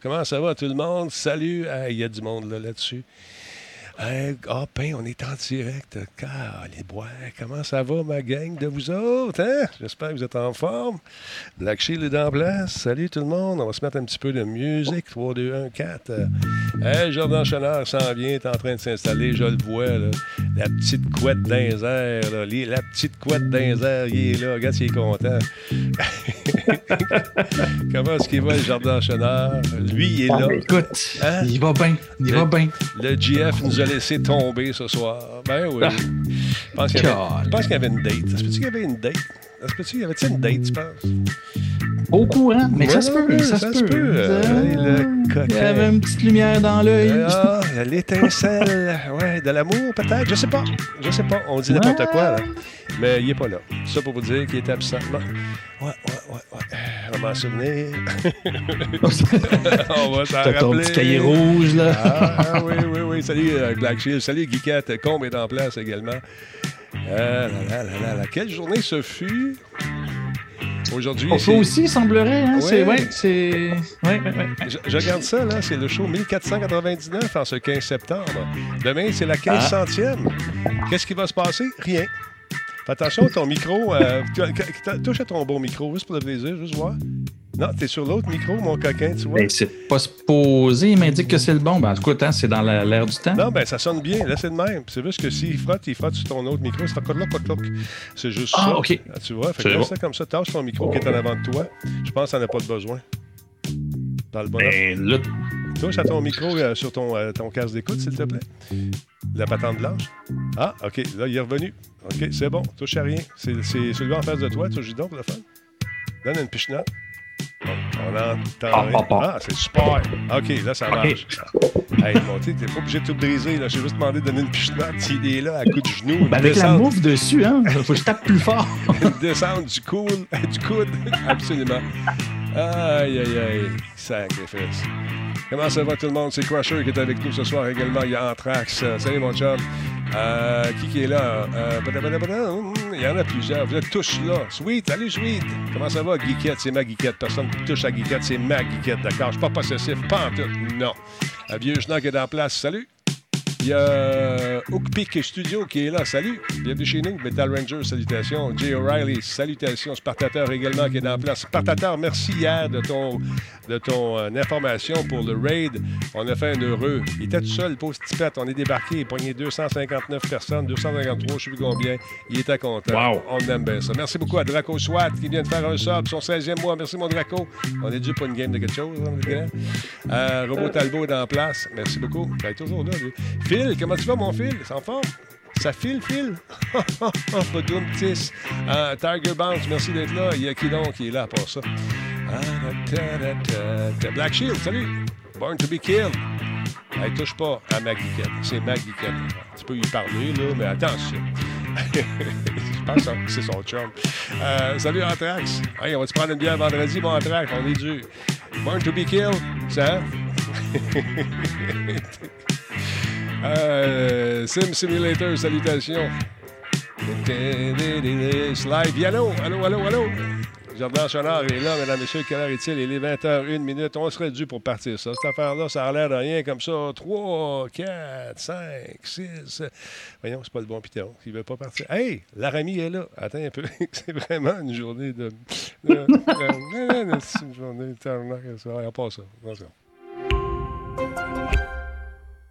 Comment ça va tout le monde? Salut! Il y a du monde là, Ah, ben, on est en direct. Car les bois, comment ça va, ma gang de vous autres? Hein? J'espère que vous êtes en forme. Black Shield est en place. Salut tout le monde. On va se mettre un petit peu de musique. 3, 2, 1, 4. Hey, Jordan Chenard s'en vient, est en train de s'installer. Je le vois, là. La petite couette d'un air, là. La petite couette d'un air, il est là. Regarde s'il est content. comment est-ce qu'il va, le Jordan Chenard? Lui, il est là. écoute, hein? il va bien. Il va bien. Le GF nous a laissé tomber ce soir. Ben oui. Je pense qu'il y, y, avait une date. Est-ce que tu qu'il y avait une date? Est-ce que tu y avait une date, tu penses? Au courant, mais ça, se peut, ça, se peut. Euh, il y avait une petite lumière dans l'œil. Ah, l'étincelle, ouais, de l'amour peut-être, je sais pas. Je sais pas, on dit n'importe quoi, là. mais il n'est pas là. Ça pour vous dire qu'il était absent. Ouais, ouais, ouais, ouais. On va m'en souvenir. on va s'en rappeler. ton petit cahier rouge, là. ah, oui, oui, oui. Salut euh, Black Shield, salut Geekette. Combe est en place également. Ah, là, là, là, là, Quelle journée ce fut? Aujourd'hui. On peut aussi, semblerait. Hein? C'est, ouais, c'est... Ouais, ouais, je, je, regarde ça, là. C'est le show 1499 en ce 15 septembre. Demain, c'est la 1500e. Ah. Qu'est-ce qui va se passer? Rien. Fais attention à ton micro. Euh, touche à ton bon micro, juste pour le plaisir, juste voir. Non, t'es sur l'autre micro, mon coquin, tu vois. Ben, c'est pas supposé, il m'indique que c'est le bon. Ben, écoute, hein, c'est dans l'air du temps. Non, ben ça sonne bien, là, c'est de même. C'est juste que s'il frotte, il frotte sur ton autre micro, ça fait là, C'est juste ah, ça. OK. Ah, tu vois, fait que ça comme ça, tâche ton micro qui est en avant de toi. Je pense que t'en as pas de besoin. Dans le bon ben, là... Touche à ton micro euh, sur ton, euh, ton casque d'écoute, s'il te plaît. La patente blanche. Ah, OK, là, il est revenu. OK, c'est bon, touche à rien. C'est celui en face de toi, touche donc, le fun. Donne une pichenote. On entend. Ah, c'est super. OK, là, ça marche. Hey, bon, tu t'es pas obligé de tout briser. Là. J'ai juste demandé de donner une pichenote. S'il est là, à coup de genou. Ben avec la mouffe dessus, hein. Faut que je tape plus fort. une descente du coude. Du coude. Absolument. Aïe, aïe, aïe. Sacrifice. Comment ça va tout le monde? C'est Crusher qui est avec nous ce soir également. Il y a Anthrax. Salut mon chum. Euh, qui, qui est là? Euh, il y en a plusieurs. Vous êtes tous là. Sweet, salut Sweet. Comment ça va? Geekette, c'est ma geekette. Personne ne touche à geekette, c'est ma geekette. D'accord? Je suis pas possessif, pas en tout. Non. Un vieux qui est en place. Salut. Il y a Hookpick Studio qui est là. Salut. Bienvenue chez nous. Metal Ranger, salutations. Jay O'Reilly, salutations. Spartateur également qui est en place. Spartateur, merci hier de ton, de ton euh, information pour le raid. On a fait un heureux. Il était tout seul, pauvre tipette. On est débarqué. Il a pogné 259 personnes, 253, je ne sais plus combien. Il était content. Wow. On aime bien ça. Merci beaucoup à Draco Swat qui vient de faire un sub, son 16e mois. Merci, mon Draco. On est dû pour une game de quelque chose. Hein, euh, Robot Talbot est en place. Merci beaucoup. Il est toujours là, lui. Phil, comment tu vas, mon Phil? C'est en forme? Ça file, file. Badoum Tis. Euh, Tiger Bounce, merci d'être là. Il y a qui donc qui est là pour ça? Ah, Black Shield, salut. Born to be killed. Hey, touche pas à ma C'est ma Tu peux lui parler, là, mais attention. Je pense que c'est son chum. Euh, salut, Anthrax. Hey, on va te prendre une bière vendredi, mon Anthrax? On est dû. Born to be killed, ça? Euh, Sim Simulator, salutations. Slide, allô, allô, allô, allô. Jordan Chenard est là, mesdames messieurs. Quelle heure est-il? Il est 20h01 minute. On serait dû pour partir ça. Cette affaire-là, ça a l'air de rien comme ça. 3, 4, 5, 6. Voyons, c'est pas le bon piton. Il veut pas partir. Hey, Laramie est là. Attends un peu. c'est vraiment une journée de. c'est une journée de. pas ça.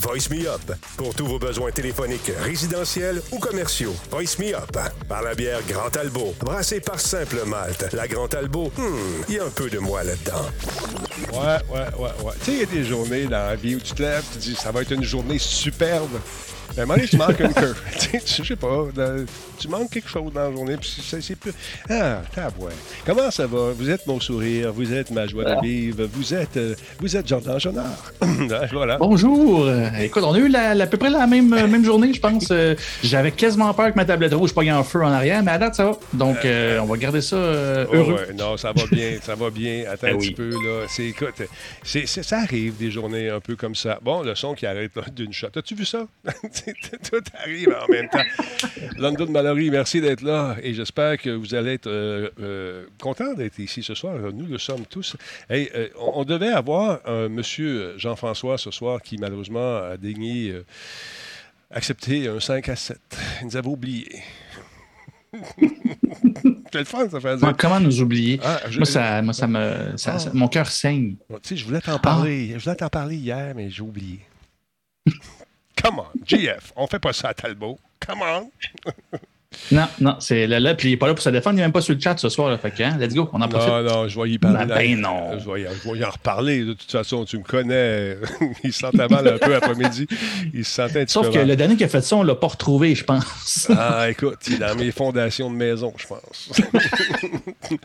Voice Me Up. Pour tous vos besoins téléphoniques, résidentiels ou commerciaux. Voice Me Up. Par la bière Grand Albo. Brassée par Simple Malte. La Grand Albo, hmm, il y a un peu de moi là-dedans. Ouais, ouais, ouais, ouais. Tu sais, il y a des journées dans la vie où tu te lèves, tu dis, ça va être une journée superbe. Moment donné, tu manques une curve. je sais pas, dans- tu manques quelque chose dans la journée, puis c'est plus... Ah, tabouin. Comment ça va? Vous êtes mon sourire, vous êtes ma joie de vivre, vous êtes, euh, vous êtes Jordan Jonard. Ah, voilà. Bonjour. Euh, écoute, on a eu la- la- à peu près la même, euh, même journée, je pense. Euh, J'avais quasiment peur que ma tablette rouge pogne en feu en arrière, mais à date, ça va. Donc, euh, on va garder ça Oh, heureux. ouais, non, ça va bien, ça va bien. Attends Ben un petit peu, là. C'est, écoute, c'est, c'est- ça arrive des journées un peu comme ça. Bon, le son qui arrête d'une shot. As-tu vu ça? Tout arrive en même temps. London Mallory, merci d'être là et j'espère que vous allez être euh, euh, content d'être ici ce soir. Nous le sommes tous. Hey, euh, on, on devait avoir un monsieur Jean-François ce soir qui malheureusement a daigné euh, accepter un 5 à 7. Il nous avait oubliés. C'est le fun, ça fait dire. Comment- nous oublier? Ah, je- Moi, ça, moi, ça me, ça- Ah. ça- mon cœur saigne. Tu sais, je voulais t'en parler. Je voulais t'en parler hier, mais j'ai oublié. Come on, GF, on fait pas ça à Talbot. Come on. Non, non, c'est là, là, puis il est pas là pour se défendre, il n'est même pas sur le chat ce soir. Là, fait que, hein, let's go, on en profite. Non, non, je vais y parler. Ben, ben non. Je vais, y, je vais y en reparler. De toute façon, tu me connais. il se sentait mal un peu après-midi. Il se sentait un petit Sauf peu que mal. le dernier qui a fait ça, on l'a pas retrouvé, je pense. Ah, écoute, il est dans mes fondations de maison, je pense.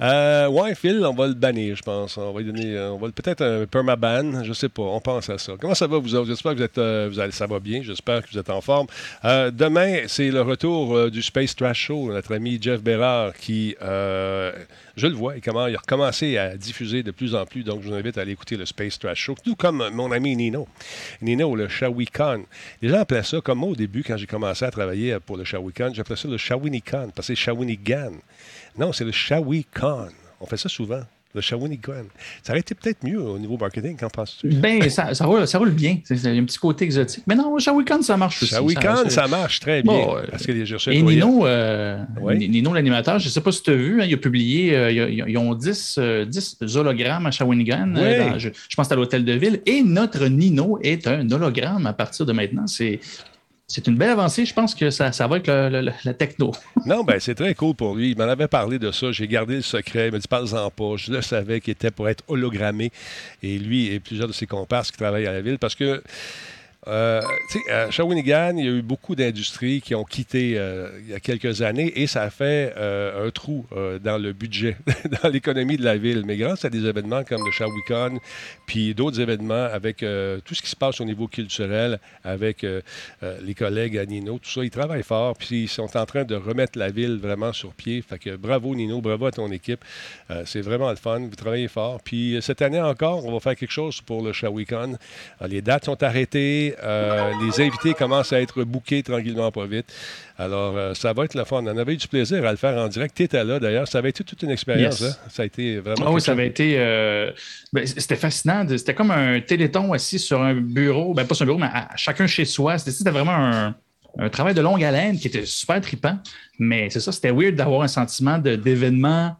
euh, ouais, Phil, on va le bannir, je pense. On va lui donner, euh, on va le- peut-être un permaban, je sais pas. On pense à ça. Comment ça va, vous autres? J'espère que vous êtes, euh, vous allez, ça va bien. J'espère que vous êtes en forme. Euh, demain, c'est le retour euh, du Space Trash Show. Notre ami Jeff Bérard qui, euh, je le vois, il, comment, il a recommencé à diffuser de plus en plus. Donc, je vous invite à aller écouter le Space Trash Show. Tout comme mon ami Nino. Nino, le Shawicon. Les gens appelaient ça, comme moi au début, quand j'ai commencé à travailler pour le Shawicon, j'appelais ça le Shawinican, parce que c'est Shawinigan. Non, c'est le Shawicon. On fait ça souvent. Le Shawinigan. Ça aurait été peut-être mieux au niveau marketing, qu'en penses-tu? Ben, ça, ça, roule, ça roule bien. Il y a un petit côté exotique. Mais non, Shawicon, ça marche aussi. Shawicon, Ça- ça marche très bien. Bon, euh, parce que un Et. Nino, euh, Oui. Nino l'animateur, je ne sais pas si tu as vu, hein, il a publié, euh, ils, ont 10, euh, 10 hologrammes à Shawinigan, Oui. dans- je, je pense à l'hôtel de ville, et notre Nino est un hologramme à partir de maintenant. C'est, c'est une belle avancée, je pense que ça, ça va avec le- techno. Non, ben c'est très cool pour lui. Il m'en avait parlé de ça. J'ai gardé le secret. Il m'a dit, parle-en pas. Je le savais qu'il était pour être hologrammé. Et lui et plusieurs de ses comparses qui travaillent à la ville. Parce que, euh, à Shawinigan, il y a eu beaucoup d'industries qui ont quitté euh, il y a quelques années et ça a fait euh, un trou euh, dans le budget, dans l'économie de la ville. Mais grâce à des événements comme le Shawicon, puis d'autres événements avec tout ce qui se passe au niveau culturel, avec les collègues à Nino, tout ça, ils travaillent fort, puis ils sont en train de remettre la ville vraiment sur pied. Fait que bravo Nino, bravo à ton équipe. C'est vraiment le fun, vous travaillez fort. Puis cette année encore, on va faire quelque chose pour le Shawicon. Les dates sont arrêtées, euh, les invités commencent à être bookés tranquillement, pas vite. Alors, euh, ça va être le fun. On avait eu du plaisir à le faire en direct. Tu étais là d'ailleurs. Ça avait été toute une expérience. Yes. hein? Ça a été vraiment. Ah oui, ça avait été. euh, ben, c'était fascinant. C'était comme un téléthon assis sur un bureau. Ben, pas sur un bureau, mais à, chacun chez soi. C'était, vraiment un, un travail de longue haleine qui était super tripant. Mais c'est ça, c'était weird d'avoir un sentiment d'événement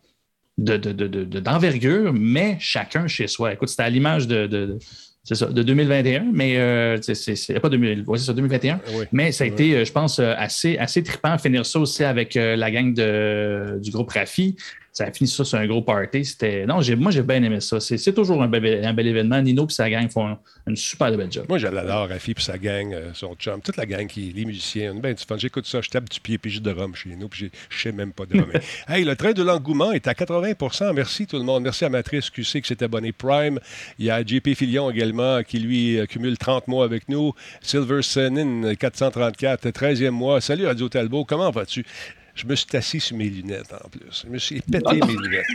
de, de- de- de- de- d'envergure, mais chacun chez soi. Écoute, c'était à l'image de. C'est ça, de 2021, mais euh, c'est, c'est- c'est pas 2000, ouais, c'est ça, 2021. Oui. Mais ça a été, euh, je pense, euh, assez, assez trippant. Finir ça aussi avec euh, la gang de, du groupe Rafi. Ça a fini ça sur un gros party. C'était... Non, j'ai, moi, j'ai bien aimé ça. C'est, toujours un bel, un bel événement. Nino et sa gang font un- une super belle job. Moi, j'adore Rafi puis sa gang, euh, son chum, toute la gang qui les musiciens. On a bien du fun. J'écoute ça, je tape du pied puis juste de rhum chez nous, puis j'ai- je sais même pas de rhum. hey, le train de l'engouement est à 80% Merci tout le monde. Merci à Matrice QC qui s'est abonné Prime. Il y a JP Filion également qui, lui, euh, cumule 30 mois avec nous. Silver Senin, 434, 13e mois. Salut Radio Talbot, comment vas-tu? Je me suis assis sur mes lunettes en plus. Je me suis pété mes lunettes.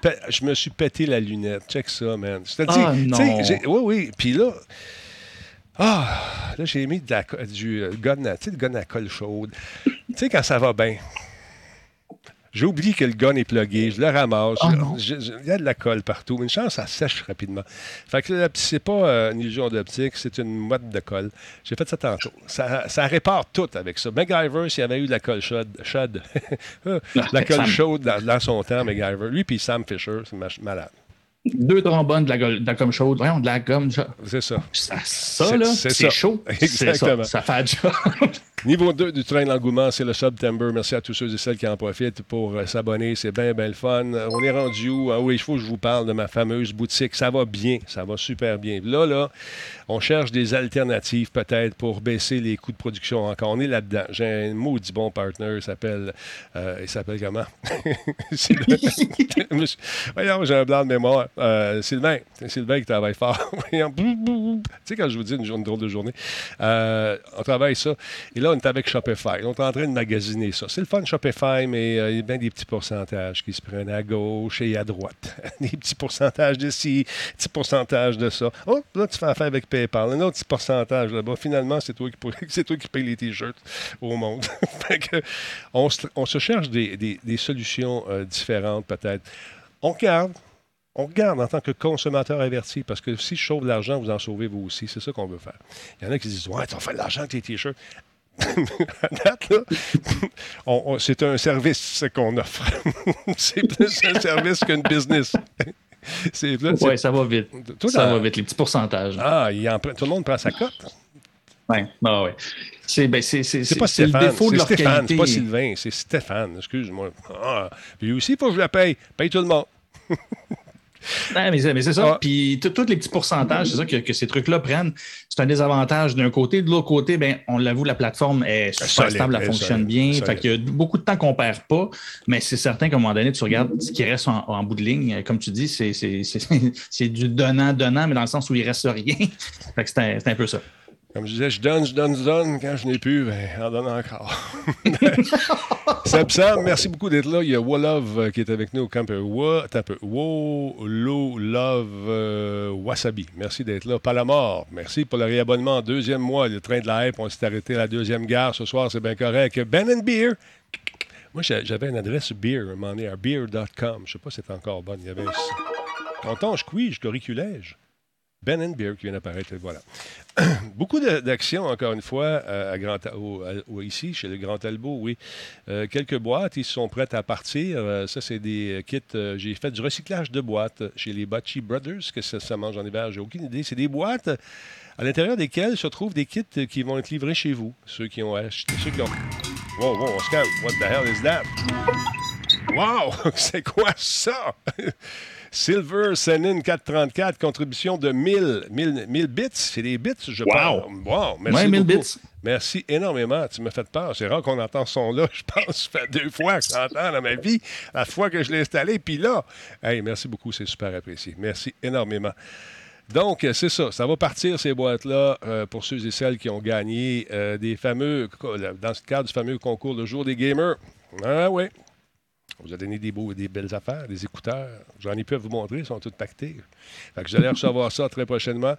Pe- Je me suis pété la lunette. Check ça, man. Ah, sais, non. j'ai- oui, oui. Puis là, ah, là, j'ai mis de la, co- du euh, gun à, tu sais, le gun à colle chaude. tu sais, quand ça va bien. J'ai oublié que le gun est plugué, je le ramasse. Oh je- Il y a de la colle partout. Une chance, ça sèche rapidement. Fait que c'est pas euh, une illusion d'optique, c'est une motte de colle. J'ai fait ça tantôt. Ça, ça répare tout avec ça. MacGyver, s'il y avait eu de la colle chaude, chaude la colle Sam. chaude dans, dans son temps, MacGyver. Lui puis Sam Fisher, c'est malade. Deux trombones de la, gueule- de la gomme chaude. Voyons, de la gomme. ça, C'est ça. ça, ça, C'est- là, c'est c'est ça. chaud. Exactement. Ça, ça fait un job. Niveau 2 du train de l'engouement, c'est le September. Merci à tous ceux et celles qui en profitent pour euh, s'abonner. C'est bien, bien le fun. Euh, On est rendu où? Ah oui, il faut que je vous parle de ma fameuse boutique. Ça va bien. Ça va super bien. Là, là, on cherche des alternatives peut-être pour baisser les coûts de production encore. On est là-dedans. J'ai un maudit bon partner. Il s'appelle... euh, il s'appelle comment? Sylvain. Voyons, j'ai un blanc de mémoire. Euh, Sylvain. C'est Sylvain qui travaille fort. Tu sais, quand je vous dis une, journée, une drôle de journée, on travaille ça. Et là, on est avec Shopify. On est en train de magasiner ça. C'est le fun, Shopify, mais euh, il y a bien des petits pourcentages qui se prennent à gauche et à droite. des petits pourcentages de ci, petits pourcentages de ça. Oh, là, tu fais affaire avec PayPal. Un autre petit pourcentage là-bas. Finalement, c'est toi qui, pour- toi qui payes les T-shirts au monde. On, se, cherche des, des- solutions euh, différentes, peut-être. On regarde. On regarde en tant que consommateur averti, parce que si je sauve de l'argent, vous en sauvez vous aussi. C'est ça qu'on veut faire. Il y en a qui disent Ouais, tu vas faire de l'argent avec tes t-shirts. C'est un service qu'on offre. c'est plus un service qu'une business. Ouais, ça va vite. Ça dans- va vite, les petits pourcentages. Ah, il en tout le monde prend sa cote. Ouais. Ah ouais. C'est ben, pas c'est le Stéphane, défaut de leur Stéphane, qualité. c'est pas Sylvain, c'est Stéphane, excuse-moi. Ah, puis aussi, il faut que je la paye. Paye tout le monde. Ouais, mais c'est mais c'est ça. Ah. Puis tous les petits pourcentages, c'est ça que, que ces trucs-là prennent. C'est un désavantage d'un côté. De l'autre côté, ben, on l'avoue, la plateforme est super stable, elle fonctionne solide, bien. solide. Fait qu'il y a beaucoup de temps qu'on perd pas. Mais c'est certain qu'à un moment donné, tu regardes ce qui reste en, en bout de ligne. euh, Comme tu dis, c'est- du donnant-donnant, mais dans le sens où il reste rien. Fait que c'est un, c'est un peu ça. Comme je disais, je donne, je donne, je donne. Quand je n'ai plus, ben, en donne encore. Seb Sam, merci beaucoup d'être là. Il y a Wolove euh, qui est avec nous au camp. Wa, attends un peu. Love euh, Wasabi. Merci d'être là. Palamore, merci pour le réabonnement. Deuxième mois, le train de la hype. On s'est arrêté à la deuxième gare ce soir. C'est bien correct. Ben and Beer. Moi, j'a- j'avais une adresse beer, un moment donné, à beer.com. Je ne sais pas si c'est encore bonne. Il y avait Canton, je cuis, je corriculège. Ben and Beer qui vient d'apparaître. Beaucoup d'actions, encore une fois, euh, Grand, ici, chez le Grand Talbot, oui. Euh, quelques boîtes, ils sont prêts à partir. Euh, ça, c'est des kits. j'ai fait du recyclage de boîtes chez les Bocci Brothers, que ça, mange en hiver, j'ai aucune idée. C'est des boîtes à l'intérieur desquelles se trouvent des kits qui vont être livrés chez vous. Ceux qui ont acheté, ceux qui ont... Wow, wow, on scout. What the hell is that? Wow! C'est quoi ça? Silver Senin 434, contribution de 1000, 1000, 1000 bits. C'est des bits, je Wow! pense. Wow! Merci Ouais, 1000 beaucoup. bits. Merci énormément. Tu m'as fait peur. C'est rare qu'on entend ce son-là. Je pense que ça fait deux fois que je l'entends dans ma vie. La fois que je l'ai installé, puis là. Hey, merci beaucoup. C'est super apprécié. Merci énormément. Donc, euh, c'est ça. Ça va partir, ces boîtes-là, euh, pour ceux et celles qui ont gagné euh, des fameux, dans le cadre du fameux concours Le Jour des Gamers. Ah oui. Vous a donné des, beaux, des belles affaires, des écouteurs. J'en ai pu vous montrer, ils sont tous pactés. Fait que vous allez recevoir ça très prochainement.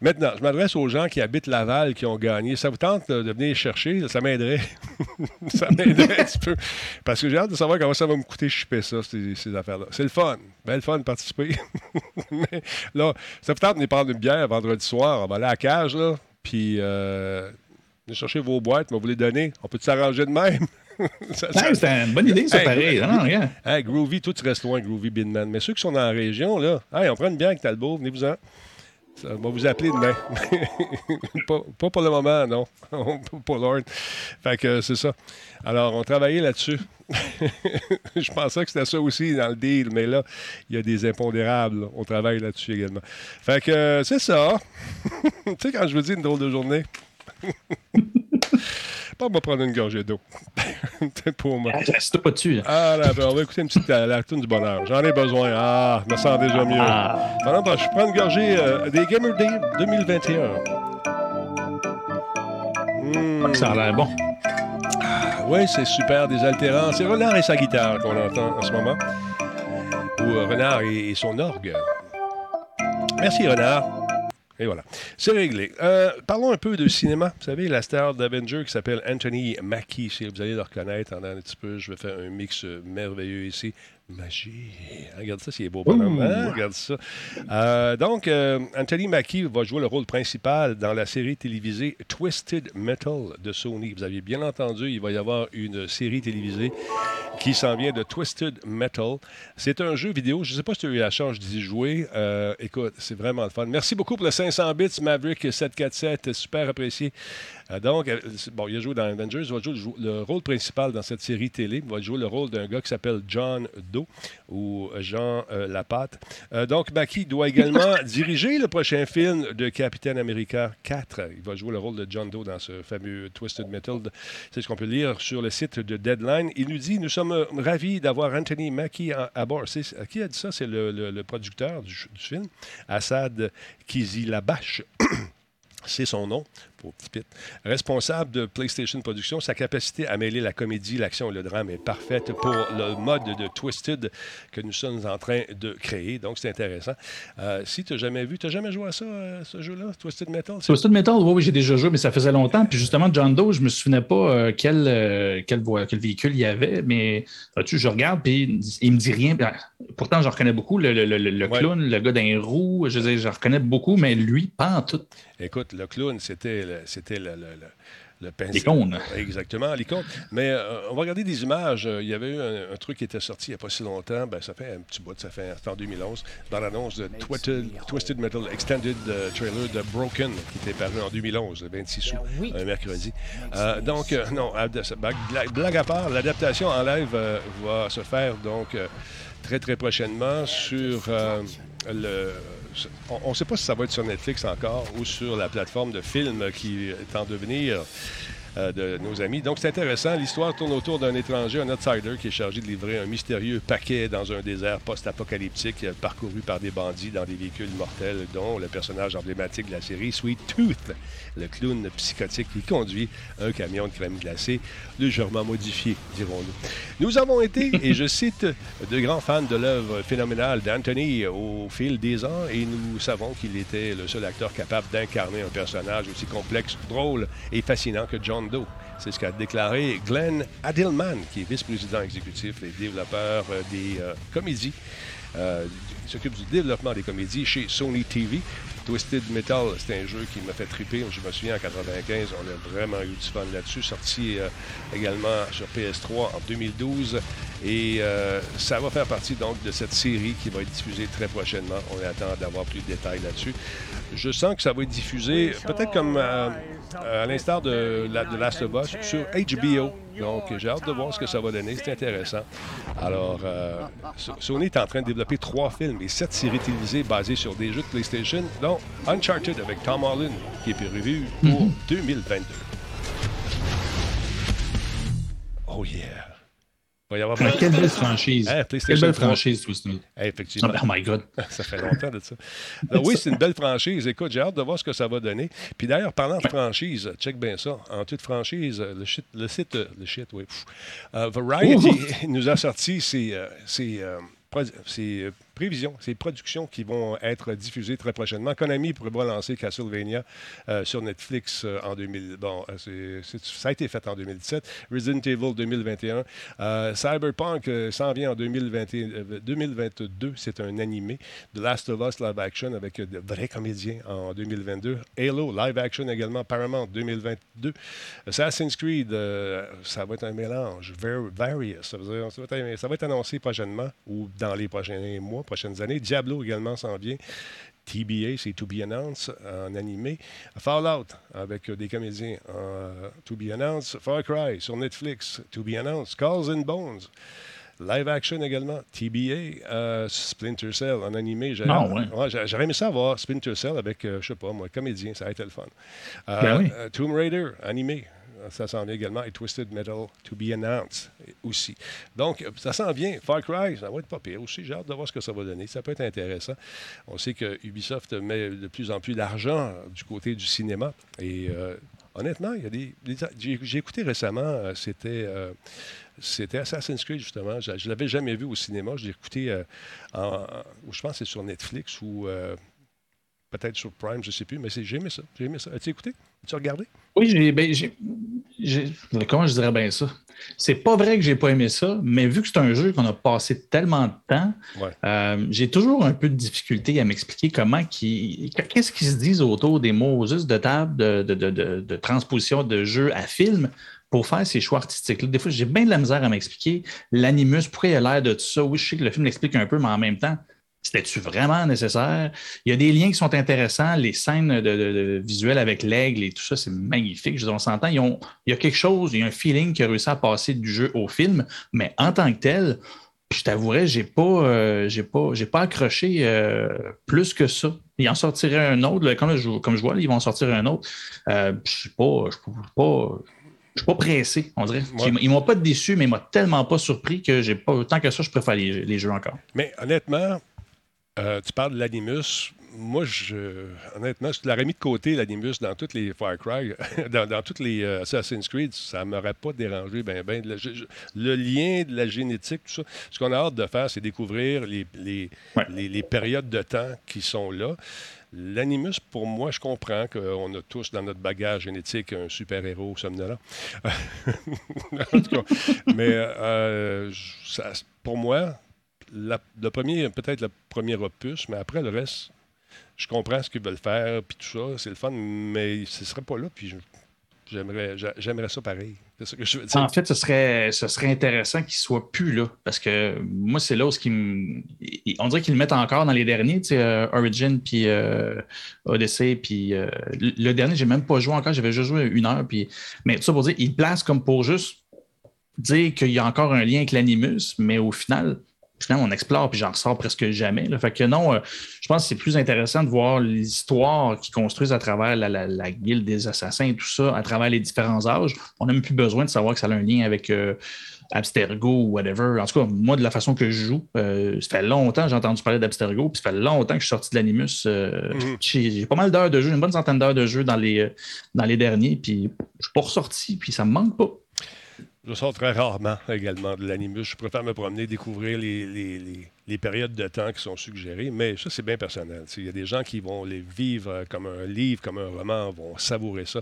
Maintenant, je m'adresse aux gens qui habitent Laval, qui ont gagné. Ça vous tente de venir chercher? Ça m'aiderait. ça m'aiderait un petit peu. Parce que j'ai hâte de savoir comment ça va me coûter chipper ça, ces, affaires-là. C'est le fun. Ben le fun de participer. Mais là, ça vous tente de venir prendre une bière vendredi soir. On va aller à la cage, là. Puis, euh, chercher vos boîtes, va vous les donner. On peut s'arranger de même? Ça- une bonne idée, ça, Hey, pareil. Groovy. Non, regarde. Hey, Groovy, toi, tu restes loin, Groovy Binman. Mais ceux qui sont dans la région, là, hey, on prend une bière avec Talbot, venez-vous-en. Ça, On va vous appeler demain. pas, pas pour le moment, non. pas pour Lord. Fait que euh, c'est ça. Alors, on travaillait là-dessus. Je pensais que c'était ça aussi dans le deal, mais là, il y a des impondérables. là. On travaille là-dessus également. Fait que euh, c'est ça. tu sais, quand je vous dis une drôle de journée. Pas on va prendre une gorgée d'eau. C'est pour moi. Reste pas dessus. là. Ah, là, ben, on va écouter une petite euh, la tune du bonheur. J'en ai besoin. Ah, je me sens déjà mieux. Ah. Pendant que je prends une gorgée euh, des Gamer Day 2021. Hmm, Ça a l'air bon. oui, c'est super, des altérants. C'est Renard et sa guitare qu'on entend en ce moment. Ou euh, Renard et, et son orgue. Merci, Renard. Et voilà. C'est réglé. Euh, parlons un peu de cinéma. Vous savez, la star d'Avenger qui s'appelle Anthony Mackie. Si vous allez le reconnaître pendant un petit peu, je vais faire un mix euh, merveilleux ici. Magie. Regarde ça, c'est beau bonhomme. Hein? Regarde ça. Euh, donc, euh, Anthony Mackie va jouer le rôle principal dans la série télévisée Twisted Metal de Sony. Vous aviez bien entendu, il va y avoir une série télévisée qui s'en vient de Twisted Metal. C'est un jeu vidéo. Je ne sais pas si tu as eu la chance d'y jouer. Euh, écoute, c'est vraiment le fun. Merci beaucoup pour le 500 bits, Maverick 747. Super apprécié. Euh, donc, euh, bon, il a joué dans Avengers. Il va jouer le, rôle principal dans cette série télé. Il va jouer le rôle d'un gars qui s'appelle John Doe ou Jean Lapatte. donc, Mackie doit également diriger le prochain film de Capitaine America 4. Il va jouer le rôle de John Doe dans ce fameux Twisted Metal. C'est ce qu'on peut lire sur le site de Deadline. Il nous dit Nous sommes ravis d'avoir Anthony Mackie à, bord. Qui a dit ça? C'est le, producteur du, du film, Assad Kizilabash. C'est son nom responsable de PlayStation Productions. Sa capacité à mêler la comédie, l'action et le drame est parfaite pour le mode de Twisted que nous sommes en train de créer. Donc, c'est intéressant. Euh, si tu n'as jamais vu, tu n'as jamais joué à ça, euh, ce jeu-là, Twisted Metal? Twisted Metal, oui, oui j'ai déjà joué, mais ça faisait longtemps. Puis justement, John Doe, je ne me souvenais pas euh, quel, quel, quel, véhicule il y avait, mais tu je regarde, puis il me dit rien. Ben, pourtant, je reconnais beaucoup le, le, le, clown, le gars d'un roux. Je, je reconnais beaucoup, mais lui, pas en tout. Écoute, le clown, c'était c'était le, le, le L'icône. Exactement, l'icône. Mais euh, on va regarder des images. Il y avait eu un, truc qui était sorti il n'y a pas si longtemps. Ben, ça fait un petit bout, ça fait en 2011, dans l'annonce de Twisted, Metal Extended euh, Trailer de Broken, qui était paru en 2011, le 26 août, ben un mercredi. Euh, donc, non, blague, à part, l'adaptation en live va se faire donc très, très prochainement sur le on ne sait pas si ça va être sur Netflix encore ou sur la plateforme de film qui est en devenir. Euh, de nos amis. Donc, c'est intéressant. L'histoire tourne autour d'un étranger, un outsider, qui est chargé de livrer un mystérieux paquet dans un désert post-apocalyptique euh, parcouru par des bandits dans des véhicules mortels, dont le personnage emblématique de la série, Sweet Tooth, le clown psychotique qui conduit un camion de crème glacée légèrement modifié, dirons-nous. Nous avons été, et je cite, de grands fans de l'œuvre phénoménale d'Anthony au fil des ans, et nous savons qu'il était le seul acteur capable d'incarner un personnage aussi complexe, drôle et fascinant que John c'est ce qu'a déclaré Glenn Adilman, qui est vice-président exécutif et développeur euh, des euh, comédies. Euh, il s'occupe du développement des comédies chez Sony TV. Twisted Metal, c'est un jeu qui m'a fait triper. Je me souviens, en 95, on a vraiment eu du fun là-dessus. Sorti également sur PS3 en 2012. Et ça va faire partie donc de cette série qui va être diffusée très prochainement. On attend d'avoir plus de détails là-dessus. Je sens que ça va être diffusé peut-être comme euh, à l'instar de, de Last of Us, sur HBO. Donc, j'ai hâte de voir ce que ça va donner. C'est intéressant. Alors, euh, Sony est en train de développer trois films et sept séries télévisées basées sur des jeux de PlayStation, dont Uncharted avec Tom Holland, qui est prévu pour 2022. Mhm. Oh yeah! Va y avoir Quelle belle franchise. Hein, Quelle belle franchise, Twisted. effectivement. Oh my God. ça fait longtemps de ça. oui, c'est une belle franchise. Écoute, j'ai hâte de voir ce que ça va donner. Puis d'ailleurs, parlant de franchise, check bien ça. En toute franchise, le, le site, le shit, oui. Euh, Variety nous a sorti ses, euh, ses, euh, ses prévisions, ces productions qui vont être diffusées très prochainement. Konami prévoit lancer Castlevania euh, sur Netflix euh, en 2000. Bon, euh, ça a été fait en 2017. Resident Evil 2021. Cyberpunk s'en vient en 2022. C'est un animé. The Last of Us live action avec de vrais comédiens en 2022. Halo live action également. Paramount 2022. Assassin's Creed, ça va être un mélange. various. Ça, ça va être annoncé prochainement ou dans les prochains mois prochaines années. Diablo également s'en vient. TBA, c'est To Be Announced en animé. Fallout avec des comédiens en To Be Announced. Far Cry sur Netflix, To Be Announced. Calls and Bones. Live action également, TBA, euh, Splinter Cell en animé. J'aurais ah, aimé ça voir Splinter Cell avec, euh, je sais pas moi, comédien, ça a été le fun. Euh, ben Tomb Raider, animé, ça s'en vient également. Et Twisted Metal to be announced aussi. Donc, ça s'en vient. Far Cry, ça va être pas pire aussi. J'ai hâte de voir ce que ça va donner. Ça peut être intéressant. On sait que Ubisoft met de plus en plus d'argent du côté du cinéma. Et euh, honnêtement, il y a des. j'ai écouté récemment, euh, c'était. Euh, c'était Assassin's Creed, justement. Je ne l'avais jamais vu au cinéma. Je l'ai écouté, en, je pense que c'est sur Netflix ou peut-être sur Prime, je ne sais plus, mais j'ai aimé ça. J'ai aimé ça. As-tu écouté? As-tu regardé? Oui, j'ai, ben, comment je dirais bien ça? C'est pas vrai que j'ai pas aimé ça, mais vu que c'est un jeu qu'on a passé tellement de temps, euh, j'ai toujours un peu de difficulté à m'expliquer comment qui, qu'est-ce qu'ils se disent autour des mots juste de table de, de, transposition de jeu à film pour faire ces choix artistiques-là. Des fois, j'ai bien de la misère à m'expliquer l'animus, pourquoi il a l'air de tout ça? Oui, je sais que le film l'explique un peu, mais en même temps, C'était-tu vraiment nécessaire? Il y a des liens qui sont intéressants, les scènes de, visuelles avec l'aigle et tout ça, c'est magnifique. Je on s'entend, il y a quelque chose, il y a un feeling qui a réussi à passer du jeu au film, mais en tant que tel, je t'avouerais, j'ai pas, euh, j'ai pas, j'ai pas accroché euh, plus que ça. Il en sortirait un autre, comme, je, comme je vois, ils vont en sortir un autre. Euh, je suis pas, je suis pas, je suis pas pressé, on dirait. Ils, m'ont pas déçu, mais ils m'ont tellement pas surpris que j'ai pas tant que ça, je préfère les jeux encore. Mais honnêtement, euh, tu parles de l'Animus. Moi, je, honnêtement, je l'aurais mis de côté, l'Animus, dans toutes les Far Cry, dans, dans toutes les euh, Assassin's Creed. Ça ne m'aurait pas dérangé. Ben, ben, le, lien de la génétique, tout ça. Ce qu'on a hâte de faire, c'est découvrir les, les, les, périodes de temps qui sont là. L'animus, pour moi, je comprends qu'on a tous dans notre bagage génétique un super-héros somnolent. en tout cas, mais euh, ça, pour moi, le premier, peut-être le premier opus, mais après le reste, je comprends ce qu'ils veulent faire, puis tout ça, c'est le fun, mais ce ne serait pas là, puis j'aimerais, ça pareil. Je. En fait, ce serait, ce serait intéressant qu'il ne soit plus là, parce que moi, c'est là où on dirait qu'ils le mettent encore dans les derniers, euh, Origin, puis euh, Odyssey, puis euh, le dernier, j'ai même pas joué encore, j'avais juste joué une heure, puis... mais tout ça pour dire, ils placent comme pour juste dire qu'il y a encore un lien avec l'animus, mais au final, finalement, on explore, puis j'en ressors presque jamais. Fait que non, euh, je pense que c'est plus intéressant de voir l'histoire qu'ils construisent à travers la, guilde des assassins et tout ça, à travers les différents âges. On n'a même plus besoin de savoir que ça a un lien avec euh, Abstergo ou whatever. En tout cas, moi, de la façon que je joue, euh, ça fait longtemps que j'ai entendu parler d'Abstergo, puis ça fait longtemps que je suis sorti de l'Animus. Mhm. J'ai pas mal d'heures de jeu, une bonne centaine d'heures de jeu dans les, dans les derniers, puis je suis pas ressorti, puis ça me manque pas. Je sors très rarement également de l'animus. Je préfère me promener, découvrir les, périodes de temps qui sont suggérées, mais ça, c'est bien personnel. Il y a des gens qui vont les vivre comme un livre, comme un roman, vont savourer ça.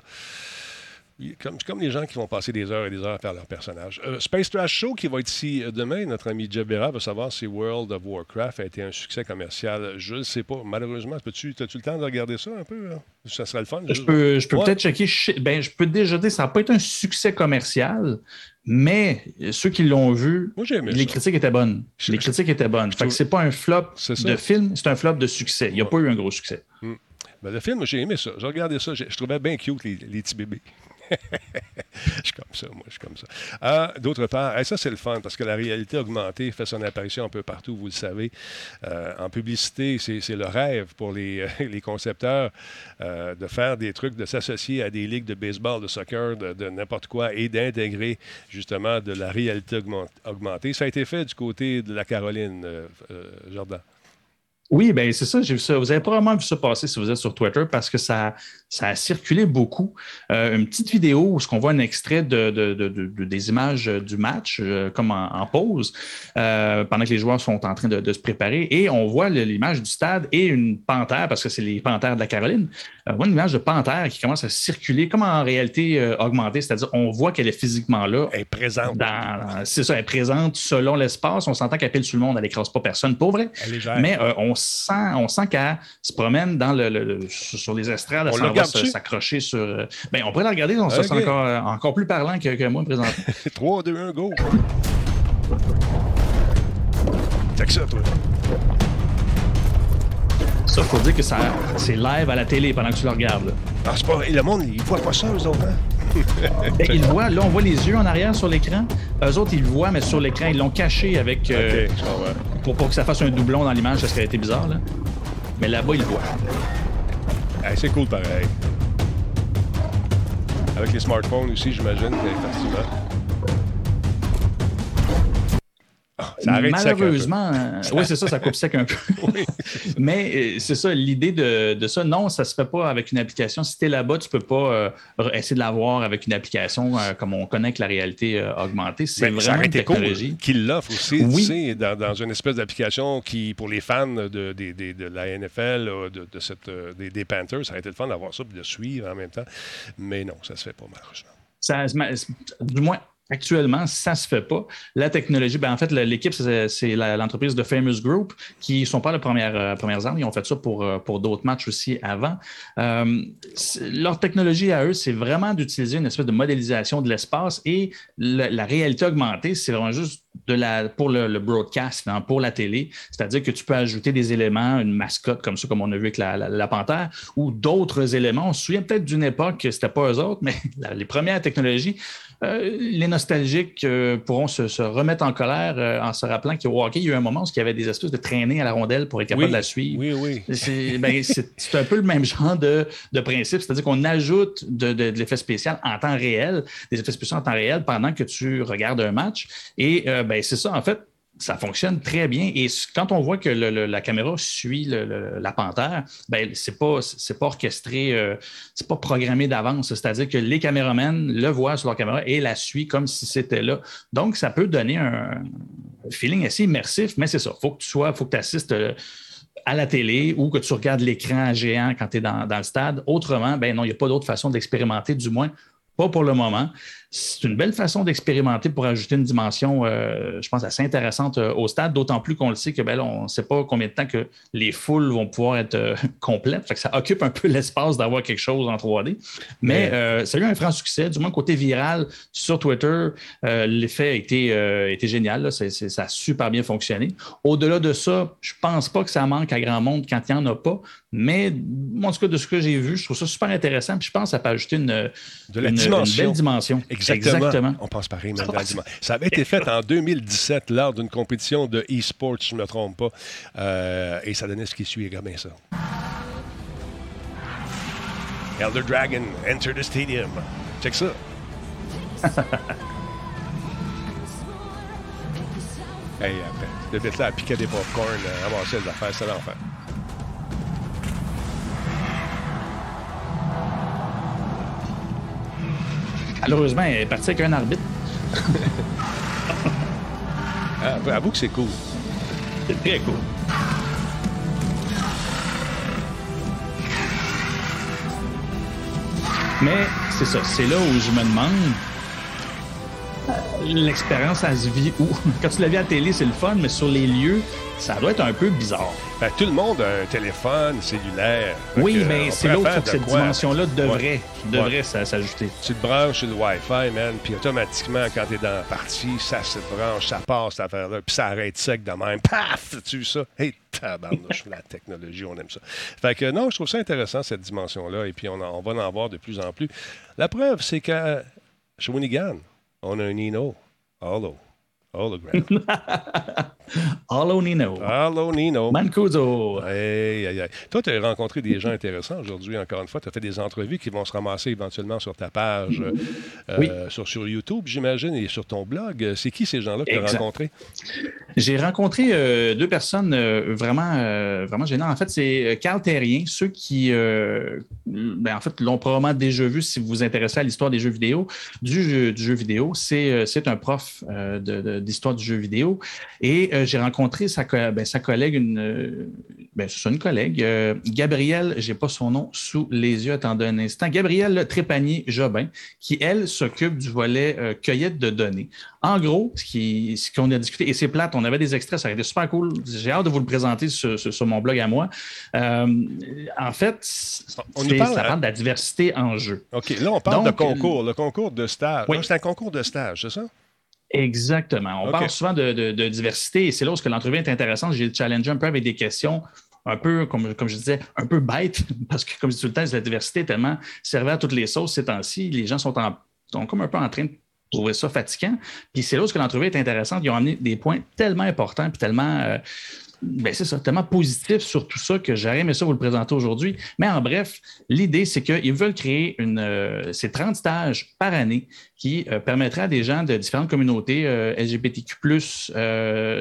Comme, comme les gens qui vont passer des heures et des heures à faire leur personnage. Euh, Space Trash Show qui va être ici euh, demain, notre ami Jeff Berra va savoir si World of Warcraft a été un succès commercial. Je ne sais pas. Malheureusement, as-tu le temps de regarder ça un peu? Ça serait le fun. Je peux, je peux peut-être checker. Ben, je peux déjà dire ça n'a pas été un succès commercial, mais ceux qui l'ont vu, les critiques étaient bonnes. Les critiques étaient bonnes. Fait que c'est pas un flop de film, c'est un flop de succès. Il n'y a pas eu un gros succès. Hmm. Ben, le film, j'ai aimé ça. J'ai regardé ça. Je trouvais bien cute les, les petits bébés. je suis comme ça, moi, je suis comme ça. Euh, d'autre part, ça, c'est le fun parce que la réalité augmentée fait son apparition un peu partout, vous le savez. Euh, en publicité, c'est le rêve pour les, concepteurs euh, de faire des trucs, de s'associer à des ligues de baseball, de soccer, de, n'importe quoi et d'intégrer justement de la réalité augmentée. Ça a été fait du côté de la Caroline, Jordan. Oui, ben c'est ça, j'ai vu ça. Vous avez probablement vu ça passer si vous êtes sur Twitter parce que ça, ça a circulé beaucoup. Euh, une petite vidéo où on voit un extrait de, des images du match, euh, comme en, pause, euh, pendant que les joueurs sont en train de, se préparer. Et on voit l'image du stade et une panthère, parce que c'est les panthères de la Caroline. on voit une image de panthère qui commence à circuler comme en réalité augmentée, c'est-à-dire on voit qu'elle est physiquement là. Elle est présente. C'est ça, elle est présente selon l'espace. On s'entend qu'elle pile sur le monde, elle n'écrase pas personne, pour vrai. Mais on sent, on sent qu'elle se promène dans le, sur les estrades. On va s'accrocher sur. Euh, ben, on pourrait la regarder, on se sent encore, euh, encore plus parlant que, que moi présentement. 3, 2, 1, go! C'est que ça, toi. Ça, faut dire que ça, c'est live à la télé pendant que tu le regardes. Ah, c'est pas... Le monde, il voit pas ça, eux autres, hein? ben, ils voient, là, on voit les yeux en arrière sur l'écran. Eux autres, ils le voient, mais sur l'écran, ils l'ont caché avec. Euh, pour, pour que ça fasse un doublon dans l'image, ça serait été bizarre, là. Mais là-bas, ils le voient c'est cool pareil. Avec les smartphones aussi, j'imagine, effectivement. Malheureusement, euh, oui, c'est ça, ça coupe sec un peu. Mais euh, c'est ça, l'idée de, ça, non, ça se fait pas avec une application. Si tu es là-bas, tu peux pas euh, essayer de l'avoir avec une application comme on connaît que la réalité augmentée. C'est ben, vraiment une technologie. Cool qu'il l'offre aussi, tu sais, dans, une espèce d'application qui, pour les fans de, de, la NFL, de, cette, des, Panthers, ça aurait été le fun d'avoir ça et de suivre en même temps. Mais non, ça se fait pas malheureusement. Ça, du moins, Actuellement, ça ne se fait pas. La technologie, ben en fait, l'équipe, c'est l'entreprise de Famous Group qui ne sont pas les premières, euh, premières armes. Ils ont fait ça pour, euh, pour d'autres matchs aussi avant. Euh, leur technologie à eux, c'est vraiment d'utiliser une espèce de modélisation de l'espace et la réalité augmentée, c'est vraiment juste de la, pour le, broadcast, hein, pour la télé. C'est-à-dire que tu peux ajouter des éléments, une mascotte comme ça, comme on a vu avec la, panthère, ou d'autres éléments. On se souvient peut-être d'une époque, ce n'était pas eux autres, mais les premières technologies, euh, les nostalgiques euh, pourront se, remettre en colère euh, en se rappelant qu'au hockey, il y a eu un moment où il y avait des espèces de traînées à la rondelle pour être capable de la suivre. Oui, oui. Ben, c'est un peu le même genre de, principe, c'est-à-dire qu'on ajoute de, de, l'effet spécial en temps réel, des effets spéciaux en temps réel pendant que tu regardes un match. Et ben, c'est ça, en fait, ça fonctionne très bien. Et quand on voit que la caméra suit la panthère, ben, c'est pas, pas orchestré, euh, c'est pas programmé d'avance. C'est-à-dire que les caméramens le voient sur leur caméra et la suivent comme si c'était là. Donc, ça peut donner un feeling assez immersif, mais c'est ça. Il faut que tu sois, faut que tu assistes euh, à la télé ou que tu regardes l'écran géant quand tu es dans, dans, le stade. Autrement, ben non, il n'y a pas d'autre façon d'expérimenter, du moins pas pour le moment. C'est une belle façon d'expérimenter pour ajouter une dimension, euh, je pense, assez intéressante euh, au stade, d'autant plus qu'on le sait que ben, on ne sait pas combien de temps que les foules vont pouvoir être euh, complètes. Fait que ça occupe un peu l'espace d'avoir quelque chose en 3D. Mais ça a eu un franc succès, du moins côté viral sur Twitter. L'effet a été, génial. Ça, ça a super bien fonctionné. Au-delà de ça, je ne pense pas que ça manque à grand monde quand il n'y en a pas. Mais en tout cas, de ce que j'ai vu, je trouve ça super intéressant. Puis je pense que ça peut ajouter une, de la dimension. belle dimension. Exactement. On pense pareil, même Ça avait été fait en 2017 lors d'une compétition de e-sport, si je ne me trompe pas. Euh, et ça donnait ce qui suit, regardez ça. Elder Dragon, enter the stadium. Check ça. hey, après, le bête là à piquer des popcorn, euh, avancer les affaires, c'est l'enfer. Malheureusement, elle est partie avec un arbitre. ah, avoue que c'est cool. C'est très cool. Mais c'est ça, c'est là où je me demande l'expérience, elle se vit où? Quand tu la vis à la télé, c'est le fun, mais sur les lieux, ça doit être un peu bizarre. Ben, tout le monde a un téléphone cellulaire. Oui, mais c'est l'autre que cette dimension-là devrait, devrait s'ajouter. Tu te branches sur le Wi-Fi, man, puis automatiquement, quand tu es dans la partie, ça se branche, ça passe, cette affaire-là, puis ça arrête sec de même. Paf! Tu ça? Hey, tabarnouche, la technologie, on aime ça. Fait que non, je trouve ça intéressant, cette dimension-là, et puis on, on va en voir de plus en plus. La preuve, c'est que Shawinigan, on a un Nino. Holo. Hologram. Holo Nino. Holo Nino. Mancuso. Hey, hey, hey. Toi, tu as rencontré des gens intéressants aujourd'hui, encore une fois. Tu as fait des entrevues qui vont se ramasser éventuellement sur ta page, euh, sur, sur, YouTube, j'imagine, et sur ton blog. C'est qui ces gens-là que tu as rencontrés? J'ai rencontré euh, deux personnes euh, vraiment, vraiment gênantes. En fait, c'est Carl Terrien, ceux qui, ben, en fait, l'ont probablement déjà vu si vous vous intéressez à l'histoire des jeux vidéo, du jeu, du jeu vidéo. C'est un prof d'histoire du jeu vidéo. Et j'ai rencontré sa, ben, sa collègue, une, euh, ben, c'est une collègue, euh, Gabrielle, je n'ai pas son nom sous les yeux, attendez un instant, Gabrielle Trépanier-Jobin, qui, elle, s'occupe du volet euh, cueillette de données. En gros, ce qu'on a discuté, et c'est plate, on avait des extraits, ça aurait été super cool. J'ai hâte de vous le présenter sur, mon blog à moi. en fait, on parle, ça parle de la diversité en jeu. OK, là, on parle de concours, le concours de stage. C'est un concours de stage, c'est ça? Exactement. On parle souvent de, diversité et c'est là où l'entrevue est intéressante. J'ai challengé un peu avec des questions un peu, comme, comme je disais, un peu bêtes, parce que, comme je dis tout le temps, la diversité est tellement servée à toutes les sauces ces temps-ci. Les gens sont, en, sont comme un peu en train de trouver ça fatigant. Puis c'est là où l'entrevue est intéressante. Ils ont amené des points tellement importants puis tellement. Euh, ben c'est ça, tellement positif sur tout ça que j'aurais aimé ça vous le présenter aujourd'hui. Mais en bref, l'idée, c'est qu'ils veulent créer euh, ces 30 stages par année qui euh, permettraient à des gens de différentes communautés euh, LGBTQ,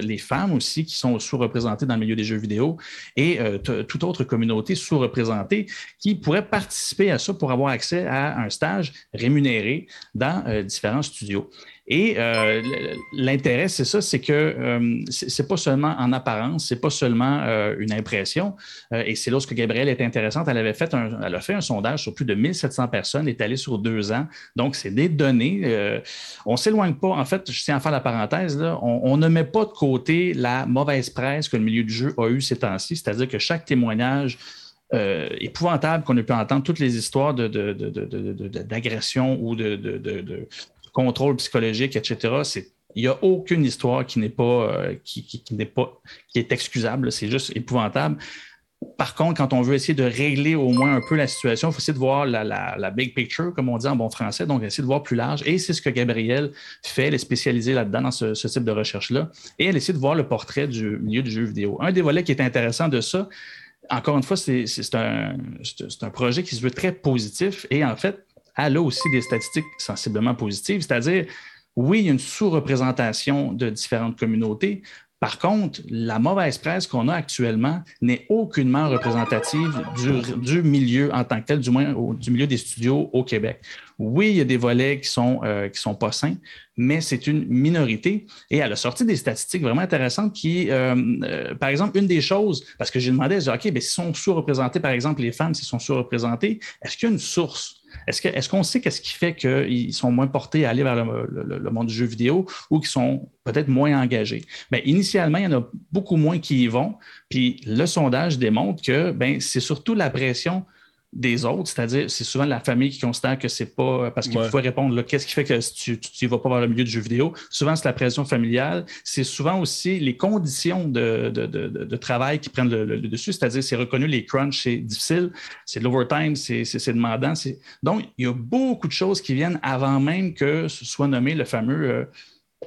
les femmes aussi qui sont sous-représentées dans le milieu des jeux vidéo et toute autre communauté sous-représentée qui pourrait participer à ça pour avoir accès à un stage rémunéré dans différents studios. Et euh, l'intérêt, c'est ça, c'est que euh, c'est pas seulement en apparence, c'est pas seulement euh, une impression. et c'est lorsque Gabrielle est intéressante, elle avait fait un, elle a fait un sondage sur plus de 1700 personnes, étalé sur deux ans. Donc, c'est des données. on s'éloigne pas. En fait, je tiens à faire la parenthèse, là, on, ne met pas de côté la mauvaise presse que le milieu du jeu a eu ces temps-ci, c'est-à-dire que chaque témoignage épouvantable qu'on a pu entendre, toutes les histoires d'agression ou de, contrôle psychologique, etc., il n'y a aucune histoire qui n'est pas, euh, qui, qui, n'est pas, qui est excusable. C'est juste épouvantable. Par contre, quand on veut essayer de régler au moins un peu la situation, il faut essayer de voir la, big picture, comme on dit en bon français, donc essayer de voir plus large. Et c'est ce que Gabrielle fait, elle est spécialisée là-dedans, dans ce, type de recherche-là. Et elle essaie de voir le portrait du milieu du jeu vidéo. Un des volets qui est intéressant de ça, encore une fois, c'est un, un projet qui se veut très positif et en fait, elle a aussi des statistiques sensiblement positives, c'est-à-dire oui, il y a une sous-représentation de différentes communautés. Par contre, la mauvaise presse qu'on a actuellement n'est aucunement représentative du, milieu en tant que tel, du moins du milieu des studios au Québec. Oui, il y a des volets qui sont, euh, sont pas sains, mais c'est une minorité. Et elle a sorti des statistiques vraiment intéressantes qui, euh, euh, par exemple, une des choses, parce que j'ai demandé, OK, mais si sont sous-représentés, par exemple, les femmes, s'ils sont sous-représentés, est-ce qu'il y a une source? Est-ce qu'on sait qu'est-ce qui fait qu'ils sont moins portés à aller vers le, monde du jeu vidéo ou qu'ils sont peut-être moins engagés? Bien, initialement, il y en a beaucoup moins qui y vont. Puis le sondage démontre que ben, c'est surtout la pression des autres, c'est-à-dire c'est souvent la famille qui considère que c'est pas parce qu'il faut répondre qu'est-ce qui fait que tu ne vas pas vers le milieu du jeu vidéo? Souvent, c'est la pression familiale. C'est souvent aussi les conditions de, travail qui prennent le, dessus, c'est-à-dire c'est reconnu les crunchs, c'est difficile, c'est de l'overtime, c'est demandant. Donc, il y a beaucoup de choses qui viennent avant même que ce soit nommé le fameux euh,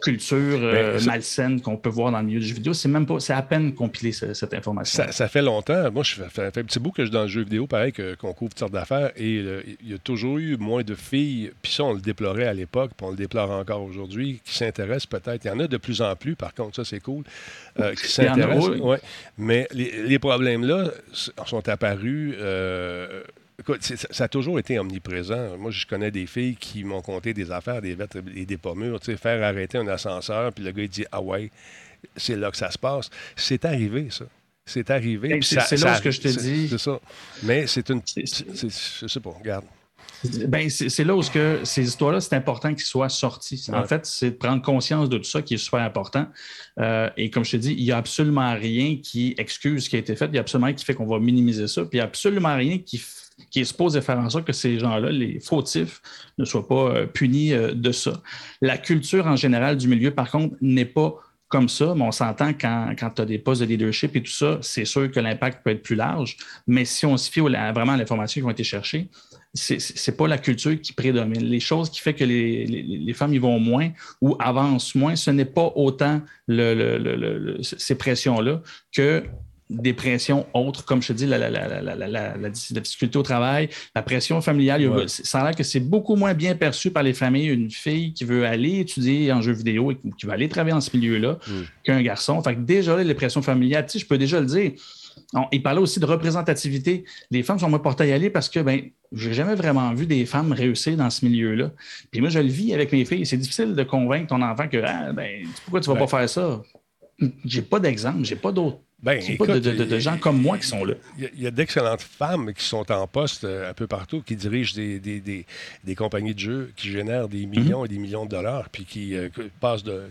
culture ben, euh, malsaine qu'on peut voir dans le milieu du jeu vidéo. C'est même pas, c'est à peine compilé cette information. Ça, fait longtemps. Moi, je fais, fait un petit bout que je suis dans le jeu vidéo, pareil qu'on couvre toutes sortes d'affaires, et euh, il y a toujours eu moins de filles. Puis ça, on le déplorait à l'époque, puis on le déplore encore aujourd'hui, qui s'intéressent peut-être. Il y en a de plus en plus, par contre, ça c'est cool, euh, qui s'intéressent. Ouais. Mais les, problèmes là sont apparus. Écoute, ça a toujours été omniprésent. Moi, je connais des filles qui m'ont conté des affaires, des vêtres et des pommures. Tu sais, faire arrêter un ascenseur, puis le gars, il dit Ah ouais, c'est là que ça se passe. C'est arrivé, ça. C'est arrivé. C'est là que je te dis. C'est ça. Mais c'est une. Je sais pas, regarde. Ben, c'est là où que ces histoires-là, c'est important qu'ils soient sortis. En fait, c'est de prendre conscience de tout ça qui est super important. Euh, et comme je te dis, il n'y a absolument rien qui excuse ce qui a été fait. Il n'y a absolument rien qui fait qu'on va minimiser ça. Puis il n'y a absolument rien qui qui est supposé faire en sorte que ces gens-là, les fautifs, ne soient pas euh, punis euh, de ça. La culture en général du milieu, par contre, n'est pas comme ça, mais on s'entend quand, quand tu as des postes de leadership et tout ça, c'est sûr que l'impact peut être plus large. Mais si on se fie vraiment à l'information qui ont été cherchées, c'est n'est pas la culture qui prédomine. Les choses qui font que les, femmes y vont moins ou avancent moins, ce n'est pas autant ces pressions-là que des pressions autres, comme je te dis, la, la, difficulté au travail, la pression familiale. Ça a l'air que c'est beaucoup moins bien perçu par les familles une fille qui veut aller étudier en jeu vidéo et qui veut aller travailler dans ce milieu-là mm. qu'un garçon. Fait que déjà, les pressions familiales, tu sais, je peux déjà le dire. il parlait aussi de représentativité. Les femmes sont moins portées à y aller parce que ben, j'ai jamais vraiment vu des femmes réussir dans ce milieu-là. Puis moi, je le vis avec mes filles. C'est difficile de convaincre ton enfant que ah, ben, pourquoi tu ne vas pas faire ça? J'ai pas d'exemple, j'ai pas d'autre ben, pas de, gens comme moi qui sont là. Il y a, d'excellentes femmes qui sont en poste euh, un peu partout, qui dirigent des, des, des, compagnies de jeux qui génèrent des millions mhm. et des millions de dollars, puis qui euh, passent de.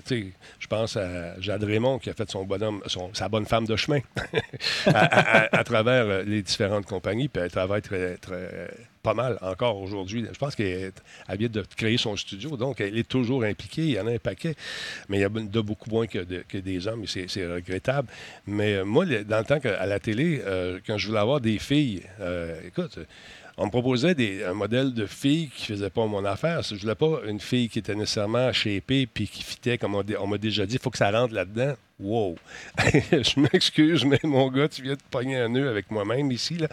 Je pense à Jade Raymond qui a fait son bonhomme, son, sa bonne femme de chemin à, travers euh, les différentes compagnies, puis elle travaille très, très pas mal encore aujourd'hui. Je pense qu'elle vient de créer son studio, donc elle est toujours impliquée. Il y en a un paquet, mais il y a beaucoup moins que, des hommes, et c'est regrettable. Mais euh, moi, dans le temps à la télé, euh, quand je voulais avoir des filles, euh, écoute, on me proposait des, un modèle de fille qui faisait pas mon affaire. Je voulais pas une fille qui était nécessairement shapée puis qui fitait, comme on, m'a déjà dit, il faut que ça rentre là-dedans. Wow! je m'excuse, mais mon gars, tu viens de pogner un nœud avec moi-même ici. Là.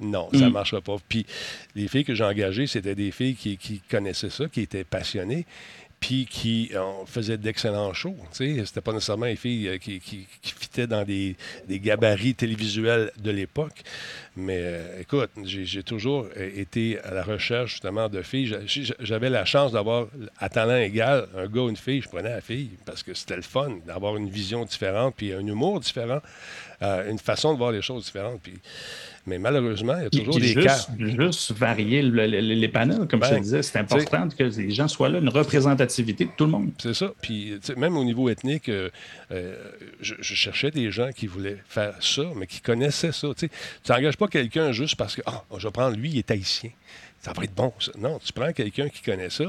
Non, ça ne mm. marchera pas. Puis les filles que j'ai engagées, c'était des filles qui, qui connaissaient ça, qui étaient passionnées puis qui faisaient d'excellents shows. C'était pas nécessairement les filles euh, qui, qui, fitaient dans des, gabarits télévisuels de l'époque. Mais euh, écoute, j'ai toujours euh, été à la recherche justement de filles. J'avais la chance d'avoir à talent égal un gars ou une fille. Je prenais la fille parce que c'était le fun d'avoir une vision différente, puis un humour différent, une façon de voir les choses différentes. Puis mais malheureusement, il y a toujours des juste, cas. Juste varier les panels, comme je te ben, disais, c'est important que les gens soient là, une représentativité de tout le monde. C'est ça. Puis même au niveau ethnique, euh, euh, je, cherchais des gens qui voulaient faire ça, mais qui connaissaient ça. Tu n'engages pas quelqu'un juste parce que, ah, je vais prendre lui, il est haïtien. Ça va être bon, ça. Non, tu prends quelqu'un qui connaît ça,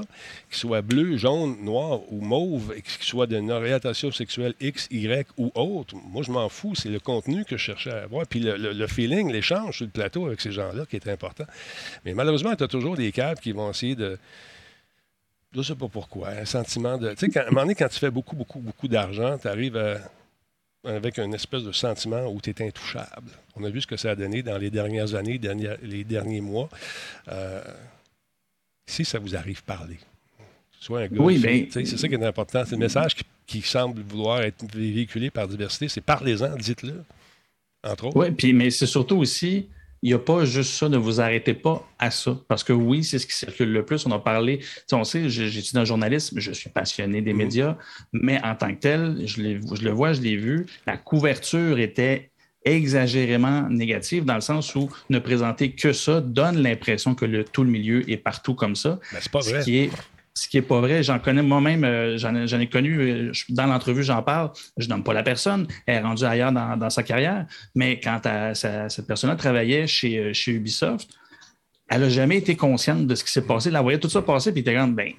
qui soit bleu, jaune, noir ou mauve, et qui soit d'une orientation sexuelle X, Y ou autre. Moi, je m'en fous. C'est le contenu que je cherchais à avoir. Puis le, feeling, l'échange sur le plateau avec ces gens-là qui est important. Mais malheureusement, tu as toujours des câbles qui vont essayer de. Je ne sais pas pourquoi. Un sentiment de. Tu sais, à un moment donné, quand tu fais beaucoup, beaucoup, beaucoup d'argent, tu arrives à avec un espèce de sentiment où tu es intouchable. On a vu ce que ça a donné dans les dernières années, les derniers mois. Euh, si ça vous arrive, parler. Soit un gars, oui, mais... c'est ça qui est important. C'est le message qui, semble vouloir être véhiculé par diversité. C'est parlez-en, dites-le, entre autres. Oui, puis, mais c'est surtout aussi il n'y a pas juste ça, ne vous arrêtez pas à ça. Parce que oui, c'est ce qui circule le plus. On a parlé, on sait, j'étudie en journalisme, je suis passionné des mm-hmm. médias, mais en tant que tel, je, je le vois, je l'ai vu, la couverture était exagérément négative dans le sens où ne présenter que ça donne l'impression que le, tout le milieu est partout comme ça. Mais c'est pas vrai. Ce qui est ce qui n'est pas vrai. J'en connais moi-même, euh, j'en ai, connu, euh, dans l'entrevue, j'en parle, je nomme pas la personne, elle est rendue ailleurs dans, sa carrière, mais quand cette personne-là travaillait chez, euh, chez Ubisoft, elle n'a jamais été consciente de ce qui s'est passé. Elle voyait tout ça passer, puis elle était comme, ben,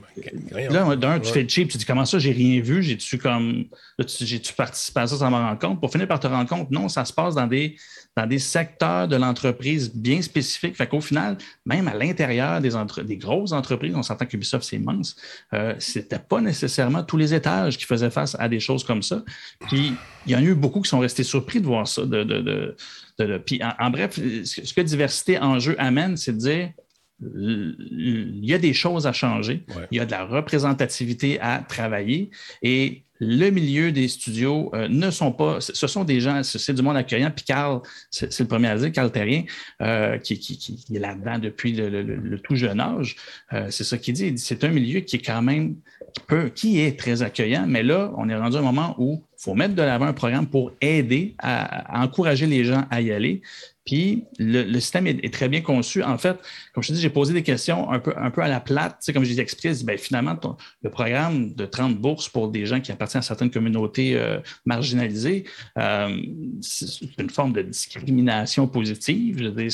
là, d'un, tu fais le cheap, tu dis, comment ça, j'ai rien vu, j'ai-tu comme, j'ai-tu participé à ça sans m'en rendre compte? Pour finir par te rendre compte, non, ça se passe dans des, dans des secteurs de l'entreprise bien spécifiques. Fait qu'au final, même à l'intérieur des, des grosses entreprises, on s'entend qu'Ubisoft, c'est immense, euh, c'était pas nécessairement tous les étages qui faisaient face à des choses comme ça. Puis, il y en a eu beaucoup qui sont restés surpris de voir ça, de, de, de puis en, bref, ce que diversité en jeu amène, c'est de dire il y a des choses à changer, il y a de la représentativité à travailler. Et le milieu des studios euh, ne sont pas, ce sont des gens, c'est du monde accueillant. Puis Carl, c'est le premier à dire, Carl Terrien, euh, qui, est là-dedans depuis le, tout jeune âge, euh, c'est ça qu'il dit. C'est un milieu qui est quand même, qui, peut, qui est très accueillant, mais là, on est rendu à un moment où faut mettre de l'avant un programme pour aider à, encourager les gens à y aller. Puis le, système est, très bien conçu. En fait, comme je te dis, j'ai posé des questions un peu, à la plate. Tu sais, comme je disais expliqué, ben, finalement, le programme de 30 bourses pour des gens qui appartiennent à certaines communautés euh, marginalisées, euh, c'est une forme de discrimination positive. Je veux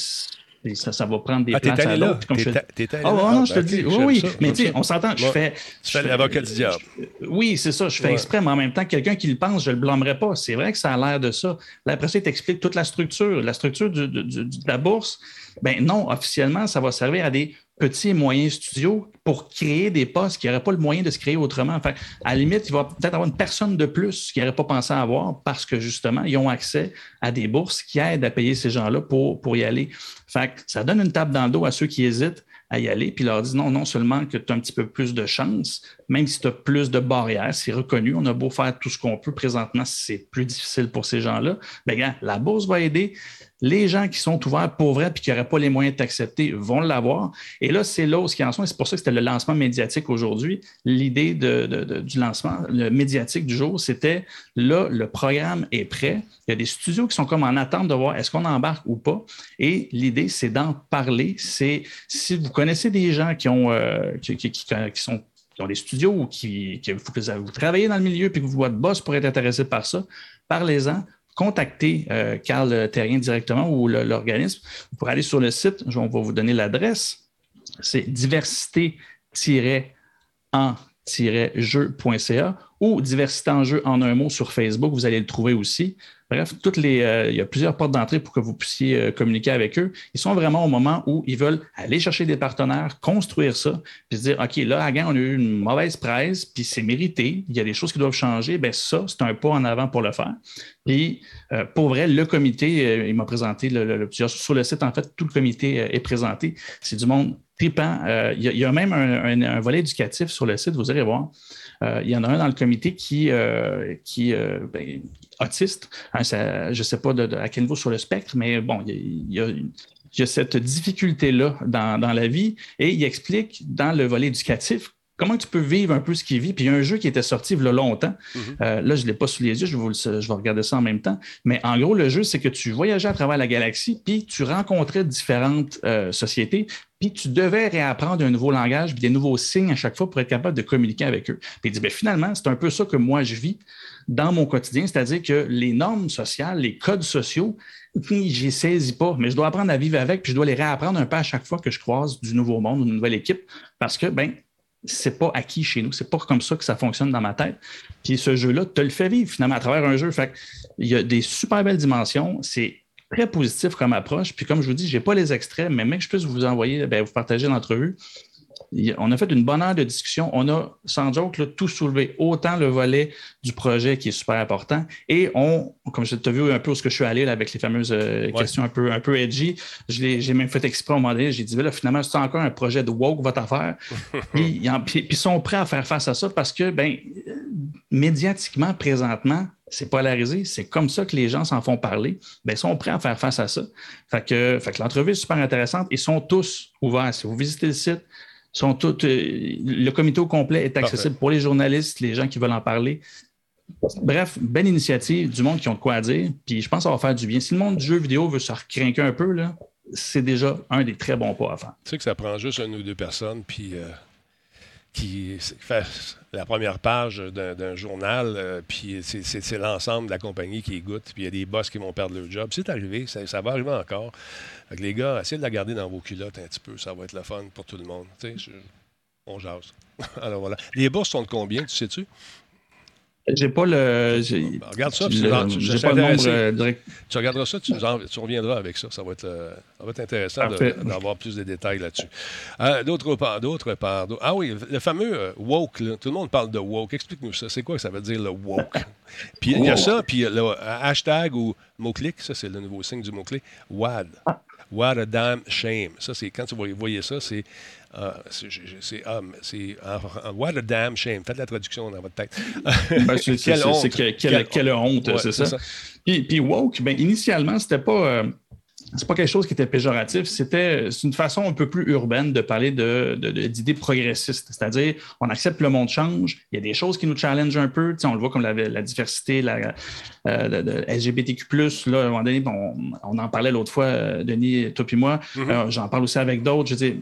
ça, ça, va prendre des ah, places à l'autre. Comme je... Ah, non, je te dis, oui, oui. mais tu sais, on s'entend, je fais. Tu fais l'avocat du diable. Oui, c'est ça, je fais exprès, mais en même temps, quelqu'un qui le pense, je ne le blâmerai pas. C'est vrai que ça a l'air de ça. Là, après ça, il t'explique toute la structure. La structure de la bourse, ben non, officiellement, ça va servir à des petits et moyens studios pour créer des postes qui n'auraient pas le moyen de se créer autrement. Enfin, à la limite, il va peut-être avoir une personne de plus qui n'aurait pas pensé à avoir parce que justement, ils ont accès à des bourses qui aident à payer ces gens-là pour, pour y aller. Fait ça donne une tape dans le dos à ceux qui hésitent à y aller, puis leur dit non, non seulement que tu as un petit peu plus de chance, même si tu as plus de barrières, c'est reconnu, on a beau faire tout ce qu'on peut présentement, c'est plus difficile pour ces gens-là, mais bien, la bourse va aider. Les gens qui sont ouverts pour vrai et qui n'auraient pas les moyens de t'accepter vont l'avoir. Et là, c'est là où ce qui en sont. C'est pour ça que c'était le lancement médiatique aujourd'hui. L'idée du lancement médiatique du jour, c'était là, le programme est prêt. Il y a des studios qui sont comme en attente de voir est-ce qu'on embarque ou pas. Et l'idée, c'est d'en parler. C'est si vous connaissez des gens qui euh, qui, sont ont des studios ou qui, vous, travaillez dans le milieu puis que votre boss pourrait être intéressé par ça, parlez-en, contactez euh, Carl Terrien directement ou l'organisme. Vous pourrez aller sur le site, on va vous donner l'adresse. C'est diversité-en-jeu.ca ou diversité en jeu en un mot sur Facebook. Vous allez le trouver aussi. Bref, toutes les, euh, il y a plusieurs portes d'entrée pour que vous puissiez euh, communiquer avec eux. Ils sont vraiment au moment où ils veulent aller chercher des partenaires, construire ça, puis se dire, OK, là, à on a eu une mauvaise presse, puis c'est mérité, il y a des choses qui doivent changer. Bien, ça, c'est un pas en avant pour le faire. Puis, euh, pour vrai, le comité, il m'a présenté le, sur le site, en fait, tout le comité est présenté. C'est du monde tripant. il, y a, même un, volet éducatif sur le site, vous allez voir. il y en a un dans le comité qui, qui ben, autiste. Hein, je ne sais pas à quel niveau sur le spectre, mais bon, il y a, cette difficulté-là dans, la vie et il explique dans le volet éducatif comment tu peux vivre un peu ce qu'il vit? Puis il y a un jeu qui était sorti il y a longtemps. Mhm. Euh, là, je ne l'ai pas sous les yeux, je vais, je vais, regarder ça en même temps. Mais en gros, le jeu, c'est que tu voyageais à travers la galaxie, puis tu rencontrais différentes euh, sociétés, puis tu devais réapprendre un nouveau langage, puis des nouveaux signes à chaque fois pour être capable de communiquer avec eux. Puis il dit, bien, finalement, c'est un peu ça que moi je vis dans mon quotidien, c'est-à-dire que les normes sociales, les codes sociaux, je les saisis pas, mais je dois apprendre à vivre avec, puis je dois les réapprendre un peu à chaque fois que je croise du nouveau monde, une nouvelle équipe, parce que, ben, c'est pas acquis chez nous. C'est pas comme ça que ça fonctionne dans ma tête. Puis ce jeu-là te le fait vivre finalement à travers un jeu. Fait il y a des super belles dimensions. C'est très positif comme approche. Puis comme je vous dis, je n'ai pas les extraits, mais même que je puisse vous envoyer, bien, vous partager l'entrevue on a fait une bonne heure de discussion. On a, sans joke, tout soulevé, autant le volet du projet qui est super important. Et on, comme je t'ai vu un peu où ce que je suis allé avec les fameuses euh, questions un peu, un peu edgy, j'ai même fait exprès au moment donné. J'ai dit, là, finalement, c'est encore un projet de woke, votre affaire. puis, ils sont prêts à faire face à ça parce que, ben, médiatiquement, présentement, c'est polarisé, c'est comme ça que les gens s'en font parler, ben, ils sont prêts à faire face à ça. Fait que, fait que l'entrevue est super intéressante. Ils sont tous ouverts. Si vous visitez le site, sont toutes, euh, le comité au complet est accessible pour les journalistes, les gens qui veulent en parler. Bref, belle initiative, du monde qui ont de quoi dire. Puis je pense que ça va faire du bien. Si le monde du jeu vidéo veut se recrinquer un peu, là, c'est déjà un des très bons pas à faire. Tu sais que ça prend juste une ou deux personnes, puis euh, qui fait la première page d'un journal, euh, puis c'est l'ensemble de la compagnie qui goûte, puis il y a des boss qui vont perdre leur job. C'est arrivé, ça, va arriver encore. Les gars, essayez de la garder dans vos culottes un petit peu, ça va être le fun pour tout le monde. On jase. Alors voilà. Les bourses sont de combien, tu sais-tu? J'ai pas le. Ben, regarde ça, tu, pas le nombre euh, direct. Tu regarderas ça, tu, tu, reviendras avec ça. Ça va être, euh, ça va être intéressant d'avoir plus de détails là-dessus. Euh, d'autre part, d'autre part. Ah oui, le fameux woke, tout le monde parle de woke. Explique-nous ça. C'est quoi que ça veut dire le woke? Puis il y a ça, puis le hashtag ou mot-clic, ça c'est le nouveau signe du mot-clic, WAD. Ah. What a damn shame. Ça, c'est quand tu voyez ça, c'est c'est ah, What a damn shame. Faites la traduction dans votre tête. Ben, quelle, honte. quelle, honte, c'est ça. Puis, puis, woke, ben, initialement, c'était pas. Euh, c'est pas quelque chose qui était péjoratif, c'était une façon un peu plus urbaine de parler d'idées de, progressistes. C'est-à-dire, on accepte que le monde change, il y a des choses qui nous challengent un peu, on le voit comme la, diversité, la, euh, LGBTQ, là, à un moment donné, on, en parlait l'autre fois, euh, Denis, toi et moi, mm-hmm. euh, j'en parle aussi avec d'autres. Je dis,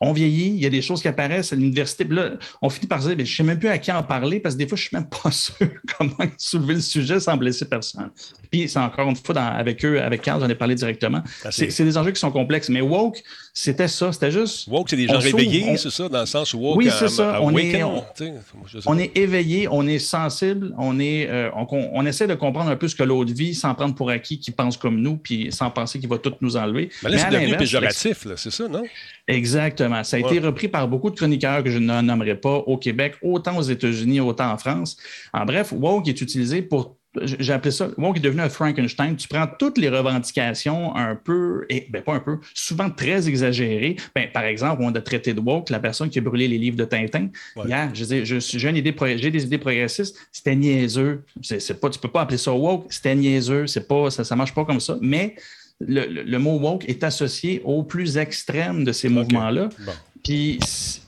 on vieillit, il y a des choses qui apparaissent à l'université. Là, on finit par dire, je ne sais même plus à qui en parler parce que des fois, je ne suis même pas sûr comment soulever le sujet sans blesser personne. Puis, c'est encore une fois, avec eux, avec Carl, j'en ai parlé directement. Ah, c'est des enjeux qui sont complexes. Mais woke, c'était ça. C'était juste. Woke, c'est des gens réveillés, c'est ça, dans le sens où woke. Oui, c'est ça. on, est, on, est éveillé, on est sensible, on, est, euh, on, essaie de comprendre un peu ce que l'autre vit sans prendre pour acquis qu'il pense comme nous, puis sans penser qu'il va tout nous enlever. Mais là, c'est devenu péjoratif, c'est ça, non? Exactement. Ça a été repris par beaucoup de chroniqueurs que je ne nommerai pas au Québec, autant aux États-Unis, autant en France. En bref, woke est utilisé pour j'ai appelé ça, woke est devenu un Frankenstein. Tu prends toutes les revendications un peu, et ben pas un peu, souvent très exagérées. Ben, par exemple, on a traité de woke, la personne qui a brûlé les livres de Tintin. Hier, je j'ai idée, j'ai des idées progressistes, c'était niaiseux. C'est, pas, tu peux pas appeler ça woke, c'était niaiseux, c'est pas, ça, ça marche pas comme ça. Mais le, mot woke est associé au plus extrême de ces mouvements-là. Puis,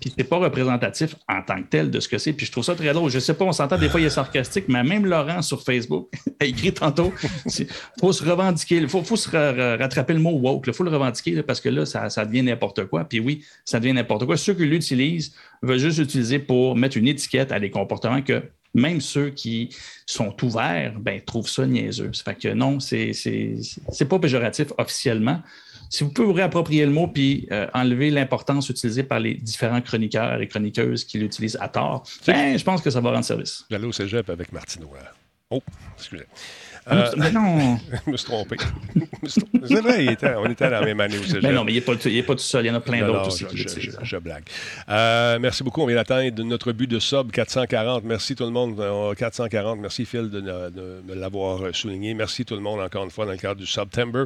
puis c'est pas représentatif en tant que tel de ce que c'est. Puis je trouve ça très drôle. Je sais pas, on s'entend des fois, il est sarcastique, mais même Laurent sur Facebook a écrit tantôt il faut se revendiquer, il faut, se rattraper le mot woke, il faut le revendiquer parce que là, ça, devient n'importe quoi. Puis oui, ça devient n'importe quoi. Ceux qui l'utilisent veulent juste l'utiliser pour mettre une étiquette à des comportements que même ceux qui sont ouverts ben, trouvent ça niaiseux. Ça fait que non, c'est pas péjoratif officiellement. Si vous pouvez vous réapproprier le mot puis euh, enlever l'importance utilisée par les différents chroniqueurs et chroniqueuses qui l'utilisent à tort, ben, je pense que ça va rendre service. J'allais au cégep avec Martino. Oh, excusez. Euh, mais non. je me suis trompé. C'est vrai, on était à la même année aussi. Mais non, mais il n'est pas, pas, tout seul. Il y en a plein d'autres aussi. Je, je, blague. Euh, merci beaucoup. On vient d'atteindre notre but de sub 440. Merci tout le monde. 440. Euh, merci Phil de, de, l'avoir souligné. Merci tout le monde encore une fois dans le cadre du September.